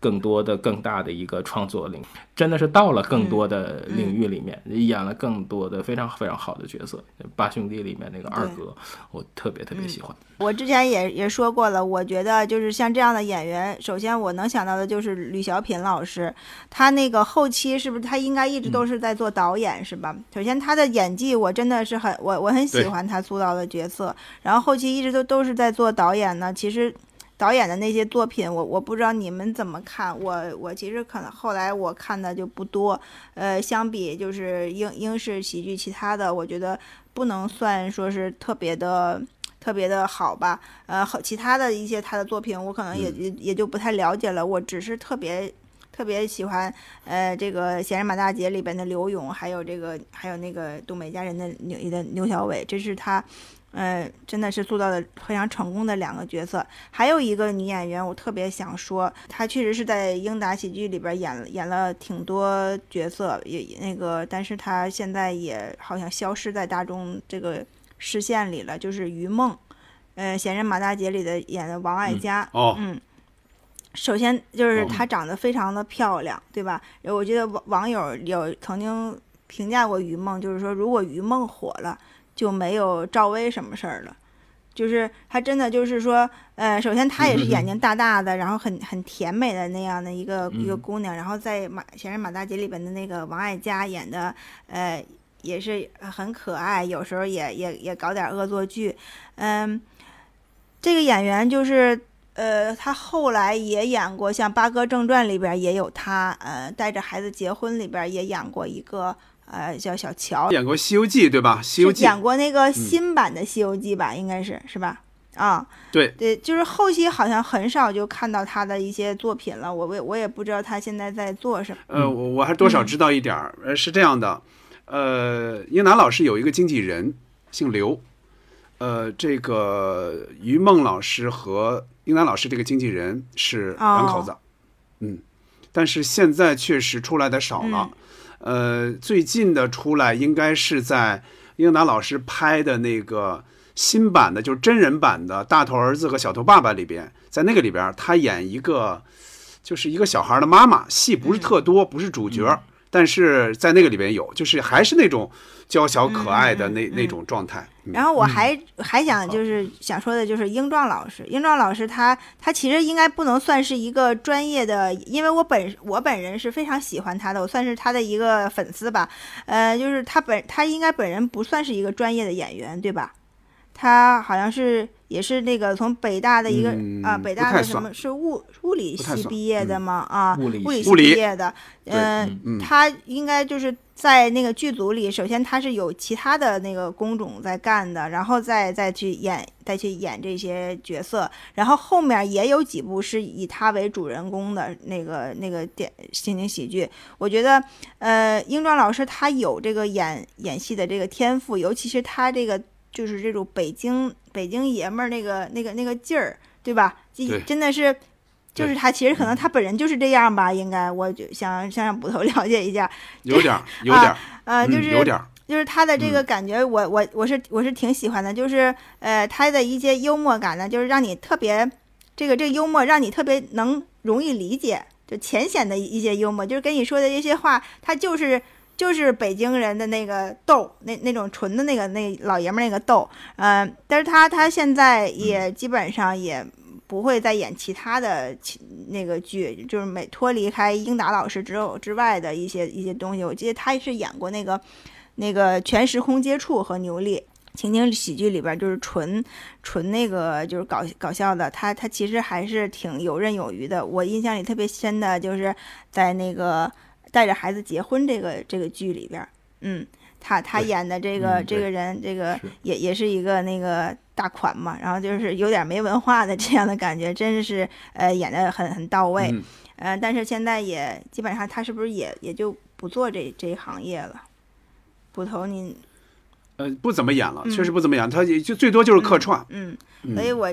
更多的、更大的一个创作领域，真的是到了更多的领域里面，演了更多的非常非常好的角色。八兄弟里面那个二哥，我特别特别喜欢。我之前也也说过了，我觉得就是像这样的演员，首先我能想到的就是吕小品老师，他那个后期是不是他应该一直都是在做导演、是吧？首先他的演技我真的是很我我很喜欢他塑造的角色，然后后期一直都都是在做导演呢。其实导演的那些作品，我我不知道你们怎么看，我我其实可能后来我看的就不多，呃，相比就是英英式喜剧其他的，我觉得不能算说是特别的。特别的好吧，呃，和其他的一些他的作品，我可能也也也就不太了解了。我只是特别特别喜欢，呃，这个《闲人马大姐》里边的刘勇，还有这个还有那个东北一家人的牛的牛小伟，这是他，呃，真的是塑造的非常成功的两个角色。还有一个女演员，我特别想说，她确实是在英达喜剧里边演演了挺多角色，也那个，但是她现在也好像消失在大众这个。视线里了，就是于梦，呃，《闲人马大姐》里的演的王爱佳，嗯哦嗯，首先就是她长得非常的漂亮，对吧？我觉得网网友有曾经评价过于梦，就是说如果于梦火了，就没有赵薇什么事儿了。就是她真的就是说，呃，首先她也是眼睛大大的，然后很很甜美的那样的一个、一个姑娘，然后在马《闲人马大姐》里边的那个王爱佳演的，呃。也是很可爱，有时候也也也搞点恶作剧，嗯，这个演员就是呃，她后来也演过像《八哥正传》里边也有她，呃，带着孩子结婚里边也演过一个呃叫小乔，演过《西游记》对吧？《西游记》演过那个新版的《西游记》吧，嗯、应该是是吧？啊，对对，就是后期好像很少就看到他的一些作品了，我我我也不知道他现在在做什么。呃，我我还多少知道一点儿，呃，是这样的。呃，英达老师有一个经纪人，姓刘。呃，这个于梦老师和英达老师这个经纪人是两口子，哦、嗯，但是现在确实出来的少了。嗯、呃，最近的出来应该是在英达老师拍的那个新版的，就是真人版的《大头儿子和小头爸爸》里边，在那个里边他演一个就是一个小孩的妈妈，戏不是特多，不是主角。嗯但是在那个里边有，就是还是那种娇小可爱的那、嗯嗯嗯、那种状态。嗯、然后我还、嗯、还想就是想说的就是英壮老师，英壮老师他他其实应该不能算是一个专业的，因为我本我本人是非常喜欢他的，我算是他的一个粉丝吧。呃，就是他本他应该本人不算是一个专业的演员，对吧？他好像是也是那个从北大的一个、嗯啊，北大的什么是物物理系毕业的吗？啊，物理理系毕业的，嗯他应该就是在那个剧组里，首先他是有其他的那个工种在干的，然后再再去演再去演这些角色，然后后面也有几部是以他为主人公的那个那个电情景喜剧。我觉得，呃，英壮老师他有这个演演戏的这个天赋，尤其是他这个就是这种北京北京爷们儿那个那个那个劲儿，对吧？这对真的是。就是他，其实可能他本人就是这样吧，应该我就想想让捕头 了解一下，有点儿，有点儿，呃，嗯就是有点。就是他的这个感觉，我我我是我是挺喜欢的，就是呃他的一些幽默感呢，就是让你特别这个这个幽默让你特别能容易理解，就浅显的一些幽默，就是跟你说的这些话，他就是就是北京人的那个逗，那那种纯的那个那老爷们儿那个逗，嗯、但是他他现在也基本上也。不会再演其他的其那个剧，就是每脱离开英达老师之后之外的一些一些东西。我记得他是演过那个那个全时空接触和牛莉情景喜剧里边，就是纯纯那个就是搞搞笑的。他他其实还是挺游刃有余的。我印象里特别深的就是在那个带着孩子结婚这个这个剧里边，嗯。他他演的这个、这个人，这个也也是一个那个大款嘛，然后就是有点没文化的这样的感觉，真是呃演的很很到位，嗯呃，但是现在也基本上他是不是也也就不做这这一行业了？捕头您呃，不怎么演了，嗯确实不怎么演，他也就最多就是客串。嗯，嗯所以我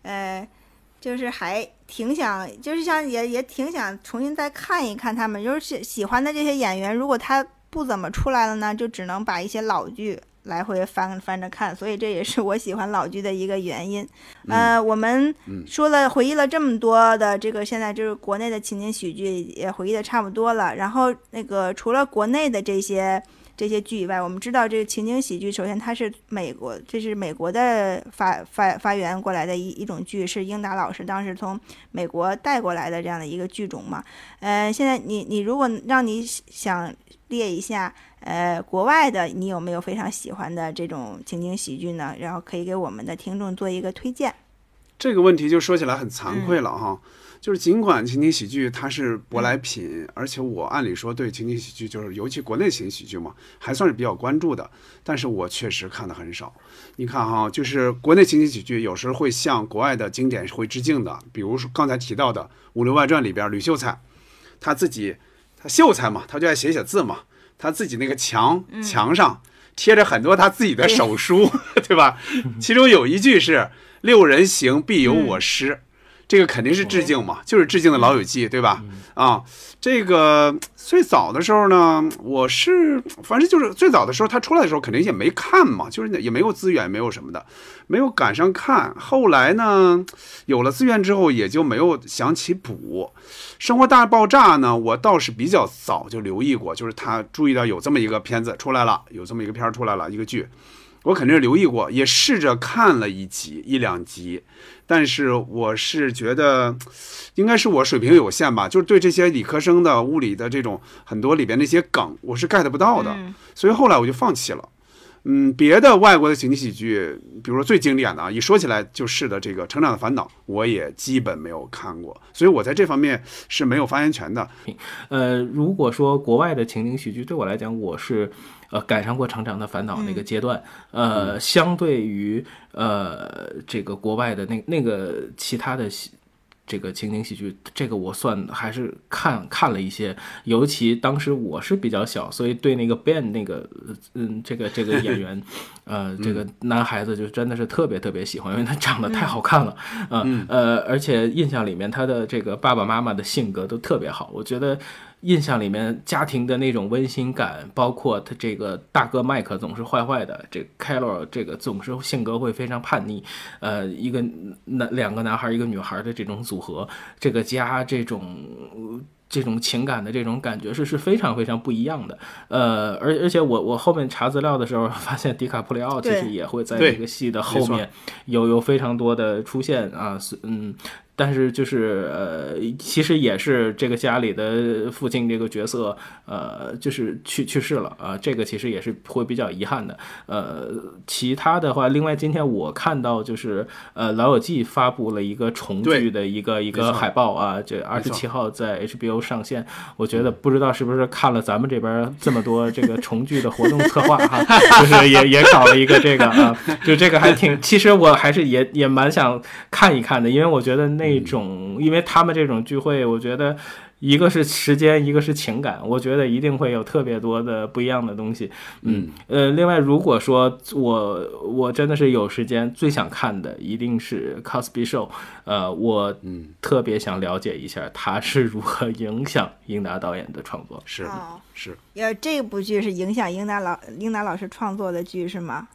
呃就是还挺想，就是像也也挺想重新再看一看他们，就是喜喜欢的这些演员，如果他不怎么出来了呢，就只能把一些老剧。来回翻翻着看，所以这也是我喜欢老剧的一个原因。呃，我们嗯说了回忆了这么多的这个，现在就是国内的情景喜剧也回忆的差不多了。然后那个除了国内的这些这些剧以外，我们知道这个情景喜剧，首先它是美国，这是美国的发发发源过来的一一种剧，是英达老师当时从美国带过来的这样的一个剧种嘛。呃，现在你你如果让你想列一下，呃，国外的你有没有非常喜欢的这种情景喜剧呢？然后可以给我们的听众做一个推荐。这个问题就说起来很惭愧了嗯哈，就是尽管情景喜剧它是舶来品，而且我按理说对情景喜剧，就是尤其国内情景喜剧嘛，还算是比较关注的，但是我确实看的很少。你看哈，就是国内情景喜剧有时候会向国外的经典会致敬的，比如说刚才提到的《武林外传》里边吕秀才，他自己他秀才嘛，他就爱写写字嘛，他自己那个墙墙上贴着很多他自己的手书，对吧？其中有一句是“六人行，必有我师”，这个肯定是致敬嘛，就是致敬的《老友记》，对吧？啊，这个最早的时候呢，我是反正就是最早的时候，他出来的时候肯定也没看嘛，就是也没有资源，没有什么的，没有赶上看。后来呢，有了资源之后，也就没有想起补。《生活大爆炸》呢，我倒是比较早就留意过，就是他注意到有这么一个片子出来了，有这么一个片儿出来了，一个剧，我肯定是留意过，也试着看了一集一两集，但是我是觉得，应该是我水平有限吧，就是对这些理科生的物理的这种很多里边那些梗，我是 get 不到的，所以后来我就放弃了。嗯，别的外国的情景喜剧，比如说最经典的啊，一说起来就是的这个《成长的烦恼》，我也基本没有看过，所以我在这方面是没有发言权的。呃，如果说国外的情景喜剧对我来讲，我是呃赶上过《成长的烦恼》那个阶段，呃，相对于呃这个国外的那那个其他的喜。这个情景喜剧，这个我算还是看看了一些，尤其当时我是比较小，所以对那个 Ben 那个嗯这个这个演员，呃这个男孩子就真的是特别特别喜欢，因为他长得太好看了，呃呃，而且印象里面他的这个爸爸妈妈的性格都特别好，我觉得。印象里面家庭的那种温馨感，包括他这个大哥麦克总是坏坏的，这凯洛这个总是性格会非常叛逆，呃，一个男两个男孩一个女孩的这种组合，这个家这种。这种情感的这种感觉是是非常非常不一样的，呃，而而且我我后面查资料的时候发现，迪卡普里奥其实也会在这个戏的后面有有非常多的出现啊，嗯，但是就是呃，其实也是这个家里的父亲这个角色，呃，就是去去世了啊，这个其实也是会比较遗憾的。呃，其他的话，另外今天我看到就是呃，老友记发布了一个重聚的一个一个海报啊，这二十七号在 HBO 上线。我觉得不知道是不是看了咱们这边这么多这个重聚的活动策划哈，就是也也搞了一个这个啊，就这个还挺，其实我还是也也蛮想看一看的，因为我觉得那种，因为他们这种聚会，我觉得一个是时间，一个是情感，我觉得一定会有特别多的不一样的东西。嗯，呃，另外如果说我我真的是有时间，最想看的一定是 Cosby Show，呃，我特别想了解一下他是如何影响英达导演的创作。是是，要这部剧是影响英达老英达老师创作的剧是吗？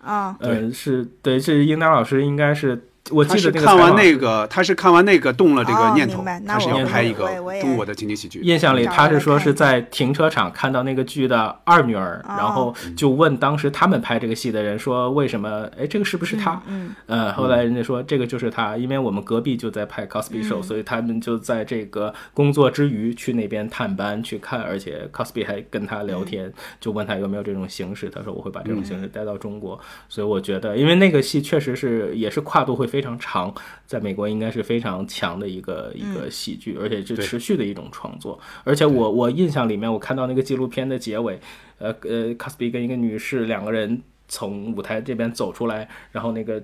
啊，呃，是对，是英达老师应该是。我记得看完那个，他是看完那个动了这个念头，他是要拍一个中国的情景喜剧。印象里他是说是在停车场看到那个剧的二女儿，然后就问当时他们拍这个戏的人说为什么？哎，这个是不是他？呃，后来人家说这个就是他，因为我们隔壁就在拍 Cosby Show，所以他们就在这个工作之余去那边探班去看，而且 Cosby 还跟他聊天，就问他有没有这种形式，他说我会把这种形式带到中国。所以我觉得，因为那个戏确实是也是跨度会非。非常长，在美国应该是非常强的一个一个喜剧，而且是持续的一种创作。而且我我印象里面，我看到那个纪录片的结尾，呃呃，卡斯比跟一个女士两个人从舞台这边走出来，然后那个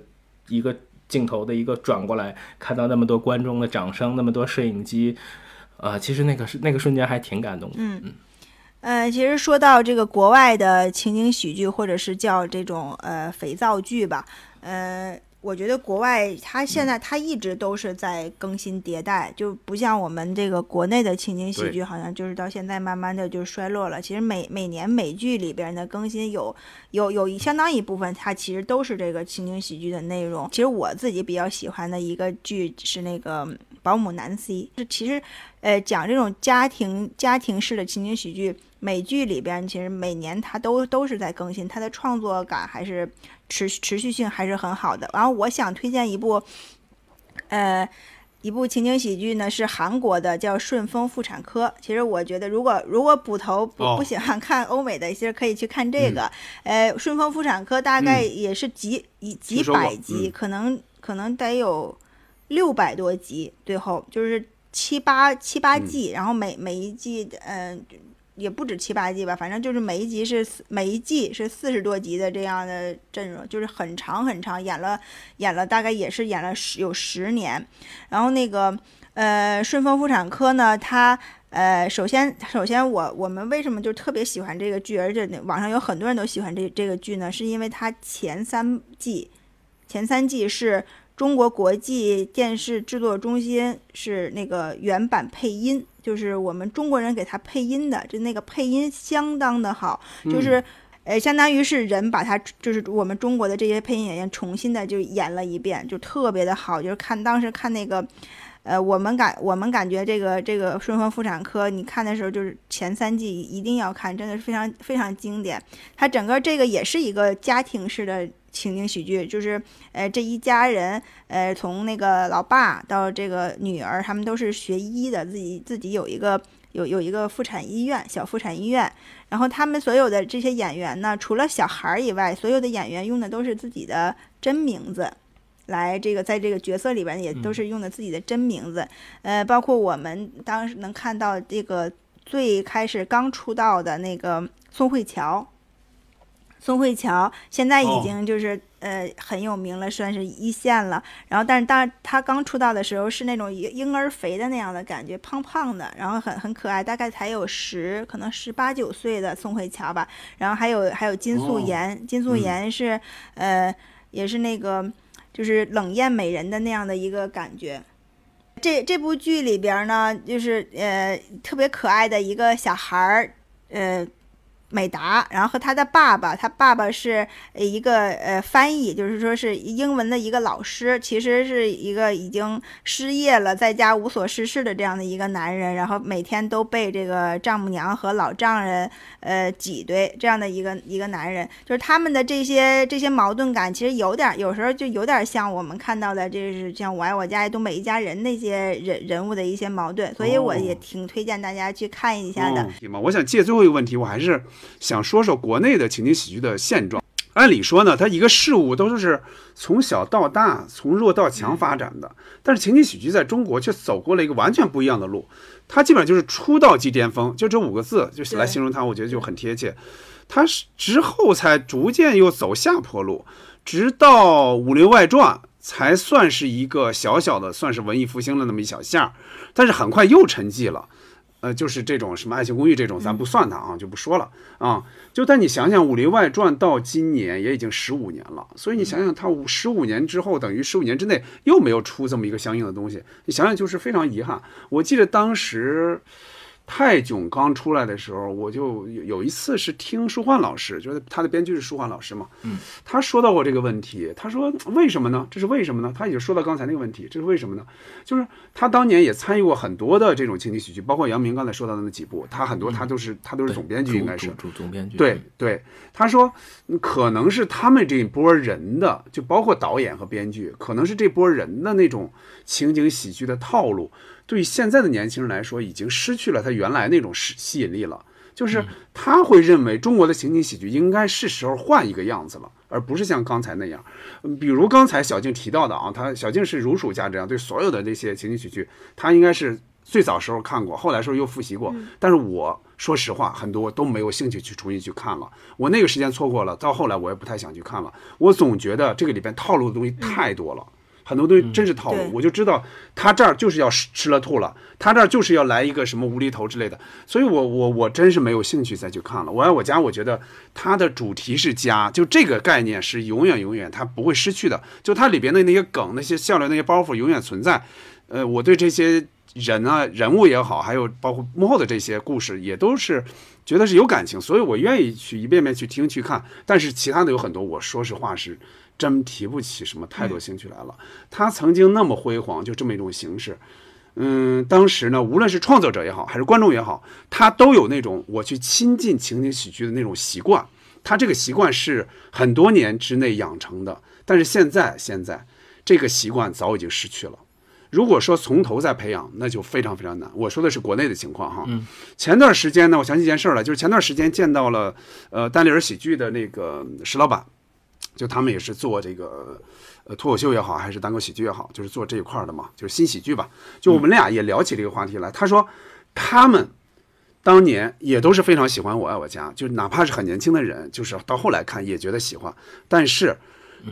一个镜头的一个转过来，看到那么多观众的掌声，那么多摄影机，呃，其实那个是那个瞬间还挺感动的。嗯嗯，呃，其实说到这个国外的情景喜剧，或者是叫这种呃肥皂剧吧，呃。我觉得国外它现在它一直都是在更新迭代，就不像我们这个国内的情景喜剧，好像就是到现在慢慢的就衰落了。其实每每年美剧里边的更新有有有一相当一部分，它其实都是这个情景喜剧的内容。其实我自己比较喜欢的一个剧是那个《保姆南希》，是其实呃讲这种家庭家庭式的情景喜剧。美剧里边其实每年它都都是在更新，它的创作感还是持持续性还是很好的。然后我想推荐一部，呃，一部情景喜剧呢，是韩国的，叫《顺丰妇产科》。其实我觉得，如果如果捕头不不喜欢看欧美的，其实可以去看这个。呃，《顺丰妇产科》大概也是几一几百集，可能可能得有六百多集，最后就是七八七八季，然后每每一季嗯。也不止七八季吧，反正就是每一集是每一季是四十多集的这样的阵容，就是很长很长，演了演了大概也是演了十有十年。然后那个呃顺丰妇产科呢，它呃首先首先我我们为什么就特别喜欢这个剧，而且网上有很多人都喜欢这这个剧呢？是因为它前三季前三季是中国国际电视制作中心是那个原版配音。就是我们中国人给他配音的，就那个配音相当的好，就是，呃，相当于是人把他，就是我们中国的这些配音演员重新的就演了一遍，就特别的好。就是看当时看那个，呃，我们感我们感觉这个这个顺丰妇产科，你看的时候就是前三季一定要看，真的是非常非常经典。它整个这个也是一个家庭式的。情景喜剧就是，呃，这一家人，呃，从那个老爸到这个女儿，他们都是学医的，自己自己有一个有有一个妇产医院，小妇产医院。然后他们所有的这些演员呢，除了小孩儿以外，所有的演员用的都是自己的真名字，来这个在这个角色里边也都是用的自己的真名字。呃，包括我们当时能看到这个最开始刚出道的那个宋慧乔。宋慧乔现在已经就是呃很有名了，算是一线了。然后，但是当她刚出道的时候是那种婴婴儿肥的那样的感觉，胖胖的，然后很很可爱，大概才有十可能十八九岁的宋慧乔吧。然后还有还有金素妍，金素妍是呃也是那个就是冷艳美人的那样的一个感觉。这这部剧里边呢，就是呃特别可爱的一个小孩儿，呃。美达，然后和他的爸爸，他爸爸是一个呃翻译，就是说是英文的一个老师，其实是一个已经失业了，在家无所事事的这样的一个男人，然后每天都被这个丈母娘和老丈人呃挤兑，这样的一个一个男人，就是他们的这些这些矛盾感，其实有点有时候就有点像我们看到的，这是像《我爱我家》《东北一家人》那些人人物的一些矛盾，所以我也挺推荐大家去看一下的。我想借最后一个问题，我还是。想说说国内的情景喜剧的现状。按理说呢，它一个事物都是从小到大，从弱到强发展的。但是情景喜剧在中国却走过了一个完全不一样的路。它基本上就是出道即巅峰，就这五个字就来形容它，我觉得就很贴切。它是之后才逐渐又走下坡路，直到《武林外传》才算是一个小小的，算是文艺复兴的那么一小下但是很快又沉寂了。呃，就是这种什么《爱情公寓》这种，咱不算它啊，就不说了啊。就但你想想，《武林外传》到今年也已经十五年了，所以你想想，它五十五年之后，等于十五年之内又没有出这么一个相应的东西，你想想就是非常遗憾。我记得当时。泰囧刚出来的时候，我就有一次是听舒焕老师，就是他的编剧是舒焕老师嘛，嗯，他说到过这个问题，他说为什么呢？这是为什么呢？他已经说到刚才那个问题，这是为什么呢？就是他当年也参与过很多的这种情景喜剧，包括杨明刚才说到的那几部，他很多他都是他都是总编剧，应该是主总编剧。对对，他说可能是他们这一波人的，就包括导演和编剧，可能是这波人的那种情景喜剧的套路。对现在的年轻人来说，已经失去了他原来那种吸吸引力了。就是他会认为中国的情景喜剧应该是时候换一个样子了，而不是像刚才那样。比如刚才小静提到的啊，他小静是如数家珍，对所有的这些情景喜剧，他应该是最早时候看过，后来时候又复习过。但是我说实话，很多都没有兴趣去重新去看了。我那个时间错过了，到后来我也不太想去看了。我总觉得这个里边套路的东西太多了。很多东西真是套路，我就知道他这儿就是要吃吃了吐了，他这儿就是要来一个什么无厘头之类的，所以我我我真是没有兴趣再去看了。我爱我家，我觉得它的主题是家，就这个概念是永远永远它不会失去的，就它里边的那些梗、那些笑料、那些包袱永远存在。呃，我对这些人啊、人物也好，还有包括幕后的这些故事，也都是觉得是有感情，所以我愿意去一遍遍去听去看。但是其他的有很多，我说实话是。真提不起什么太多兴趣来了。他曾经那么辉煌，就这么一种形式。嗯，当时呢，无论是创作者也好，还是观众也好，他都有那种我去亲近情景喜剧的那种习惯。他这个习惯是很多年之内养成的，但是现在现在这个习惯早已经失去了。如果说从头再培养，那就非常非常难。我说的是国内的情况哈。嗯。前段时间呢，我想起一件事儿了，就是前段时间见到了呃丹尼尔喜剧的那个石老板。就他们也是做这个，呃，脱口秀也好，还是单口喜剧也好，就是做这一块的嘛，就是新喜剧吧。就我们俩也聊起这个话题来。他说，他们当年也都是非常喜欢《我爱我家》，就哪怕是很年轻的人，就是到后来看也觉得喜欢。但是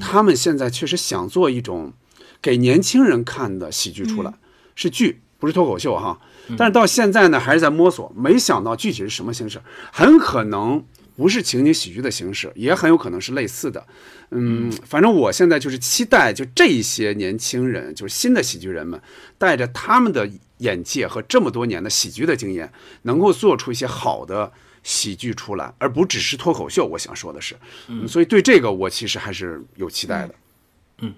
他们现在确实想做一种给年轻人看的喜剧出来，是剧，不是脱口秀哈。但是到现在呢，还是在摸索，没想到具体是什么形式，很可能。不是情景喜剧的形式，也很有可能是类似的。嗯，反正我现在就是期待，就这些年轻人，就是新的喜剧人们，带着他们的眼界和这么多年的喜剧的经验，能够做出一些好的喜剧出来，而不只是脱口秀。我想说的是，嗯，所以对这个我其实还是有期待的。嗯，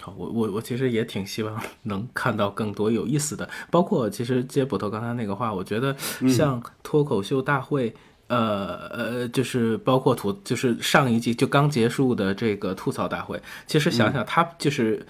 好，我我我其实也挺希望能看到更多有意思的，包括其实接捕头刚才那个话，我觉得像脱口秀大会。呃呃，就是包括吐，就是上一季就刚结束的这个吐槽大会。其实想想，他就是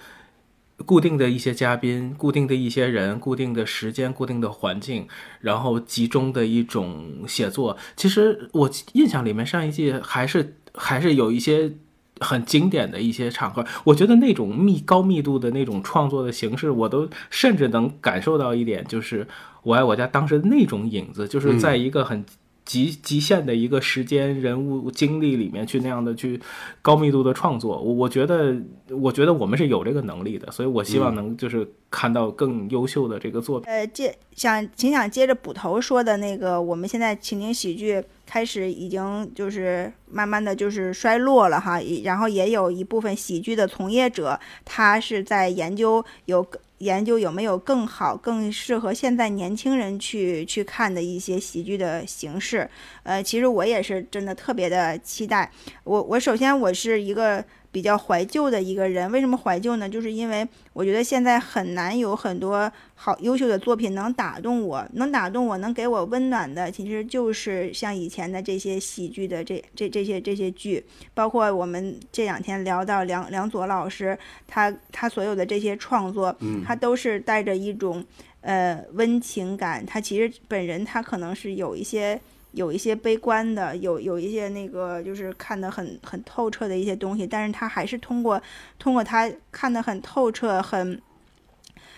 固定的一些嘉宾、固定的一些人、固定的时间、固定的环境，然后集中的一种写作。其实我印象里面，上一季还是还是有一些很经典的一些场合。我觉得那种密高密度的那种创作的形式，我都甚至能感受到一点，就是我爱我家当时那种影子，就是在一个很。极极限的一个时间、人物、经历里面去那样的去高密度的创作，我我觉得，我觉得我们是有这个能力的，所以我希望能就是看到更优秀的这个作品。呃，接想挺想接着捕头说的那个，我们现在情景喜剧开始已经就是慢慢的就是衰落了哈，然后也有一部分喜剧的从业者，他是在研究有。研究有没有更好、更适合现在年轻人去去看的一些喜剧的形式。呃，其实我也是真的特别的期待。我我首先我是一个。比较怀旧的一个人，为什么怀旧呢？就是因为我觉得现在很难有很多好优秀的作品能打动我，能打动我，能给我温暖的，其实就是像以前的这些喜剧的这这这些这些剧，包括我们这两天聊到梁梁左老师，他他所有的这些创作，他都是带着一种呃温情感，他其实本人他可能是有一些。有一些悲观的，有有一些那个就是看得很很透彻的一些东西，但是他还是通过通过他看得很透彻、很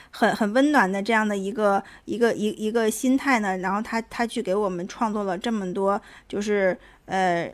很很温暖的这样的一个一个一一个心态呢，然后他他去给我们创作了这么多，就是呃。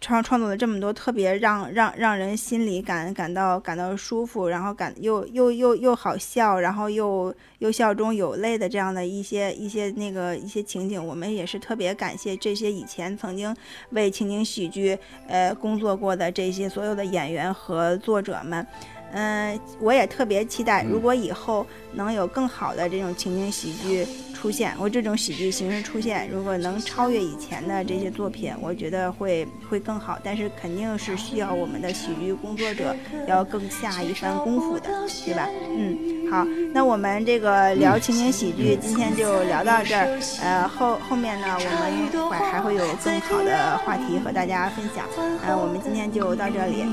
创创作了这么多特别让让让人心里感感到感到舒服，然后感又又又又好笑，然后又又笑中有泪的这样的一些一些那个一些情景，我们也是特别感谢这些以前曾经为情景喜剧呃工作过的这些所有的演员和作者们。嗯，我也特别期待，如果以后能有更好的这种情景喜剧出现，我这种喜剧形式出现，如果能超越以前的这些作品，我觉得会会更好。但是肯定是需要我们的喜剧工作者要更下一番功夫的，对吧？嗯，好，那我们这个聊情景喜剧，今天就聊到这儿。呃，后后面呢，我们还还会有更好的话题和大家分享。呃，我们今天就到这里。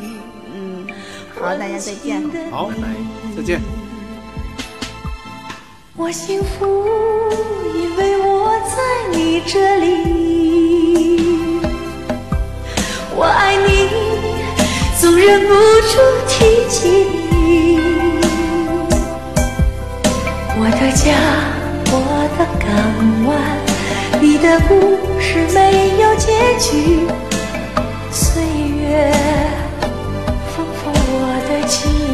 好，大家再见。好，再见。我幸福，因为我在你这里。我爱你，总忍不住提起你。我的家，我的港湾，你的故事没有结局。岁月。情，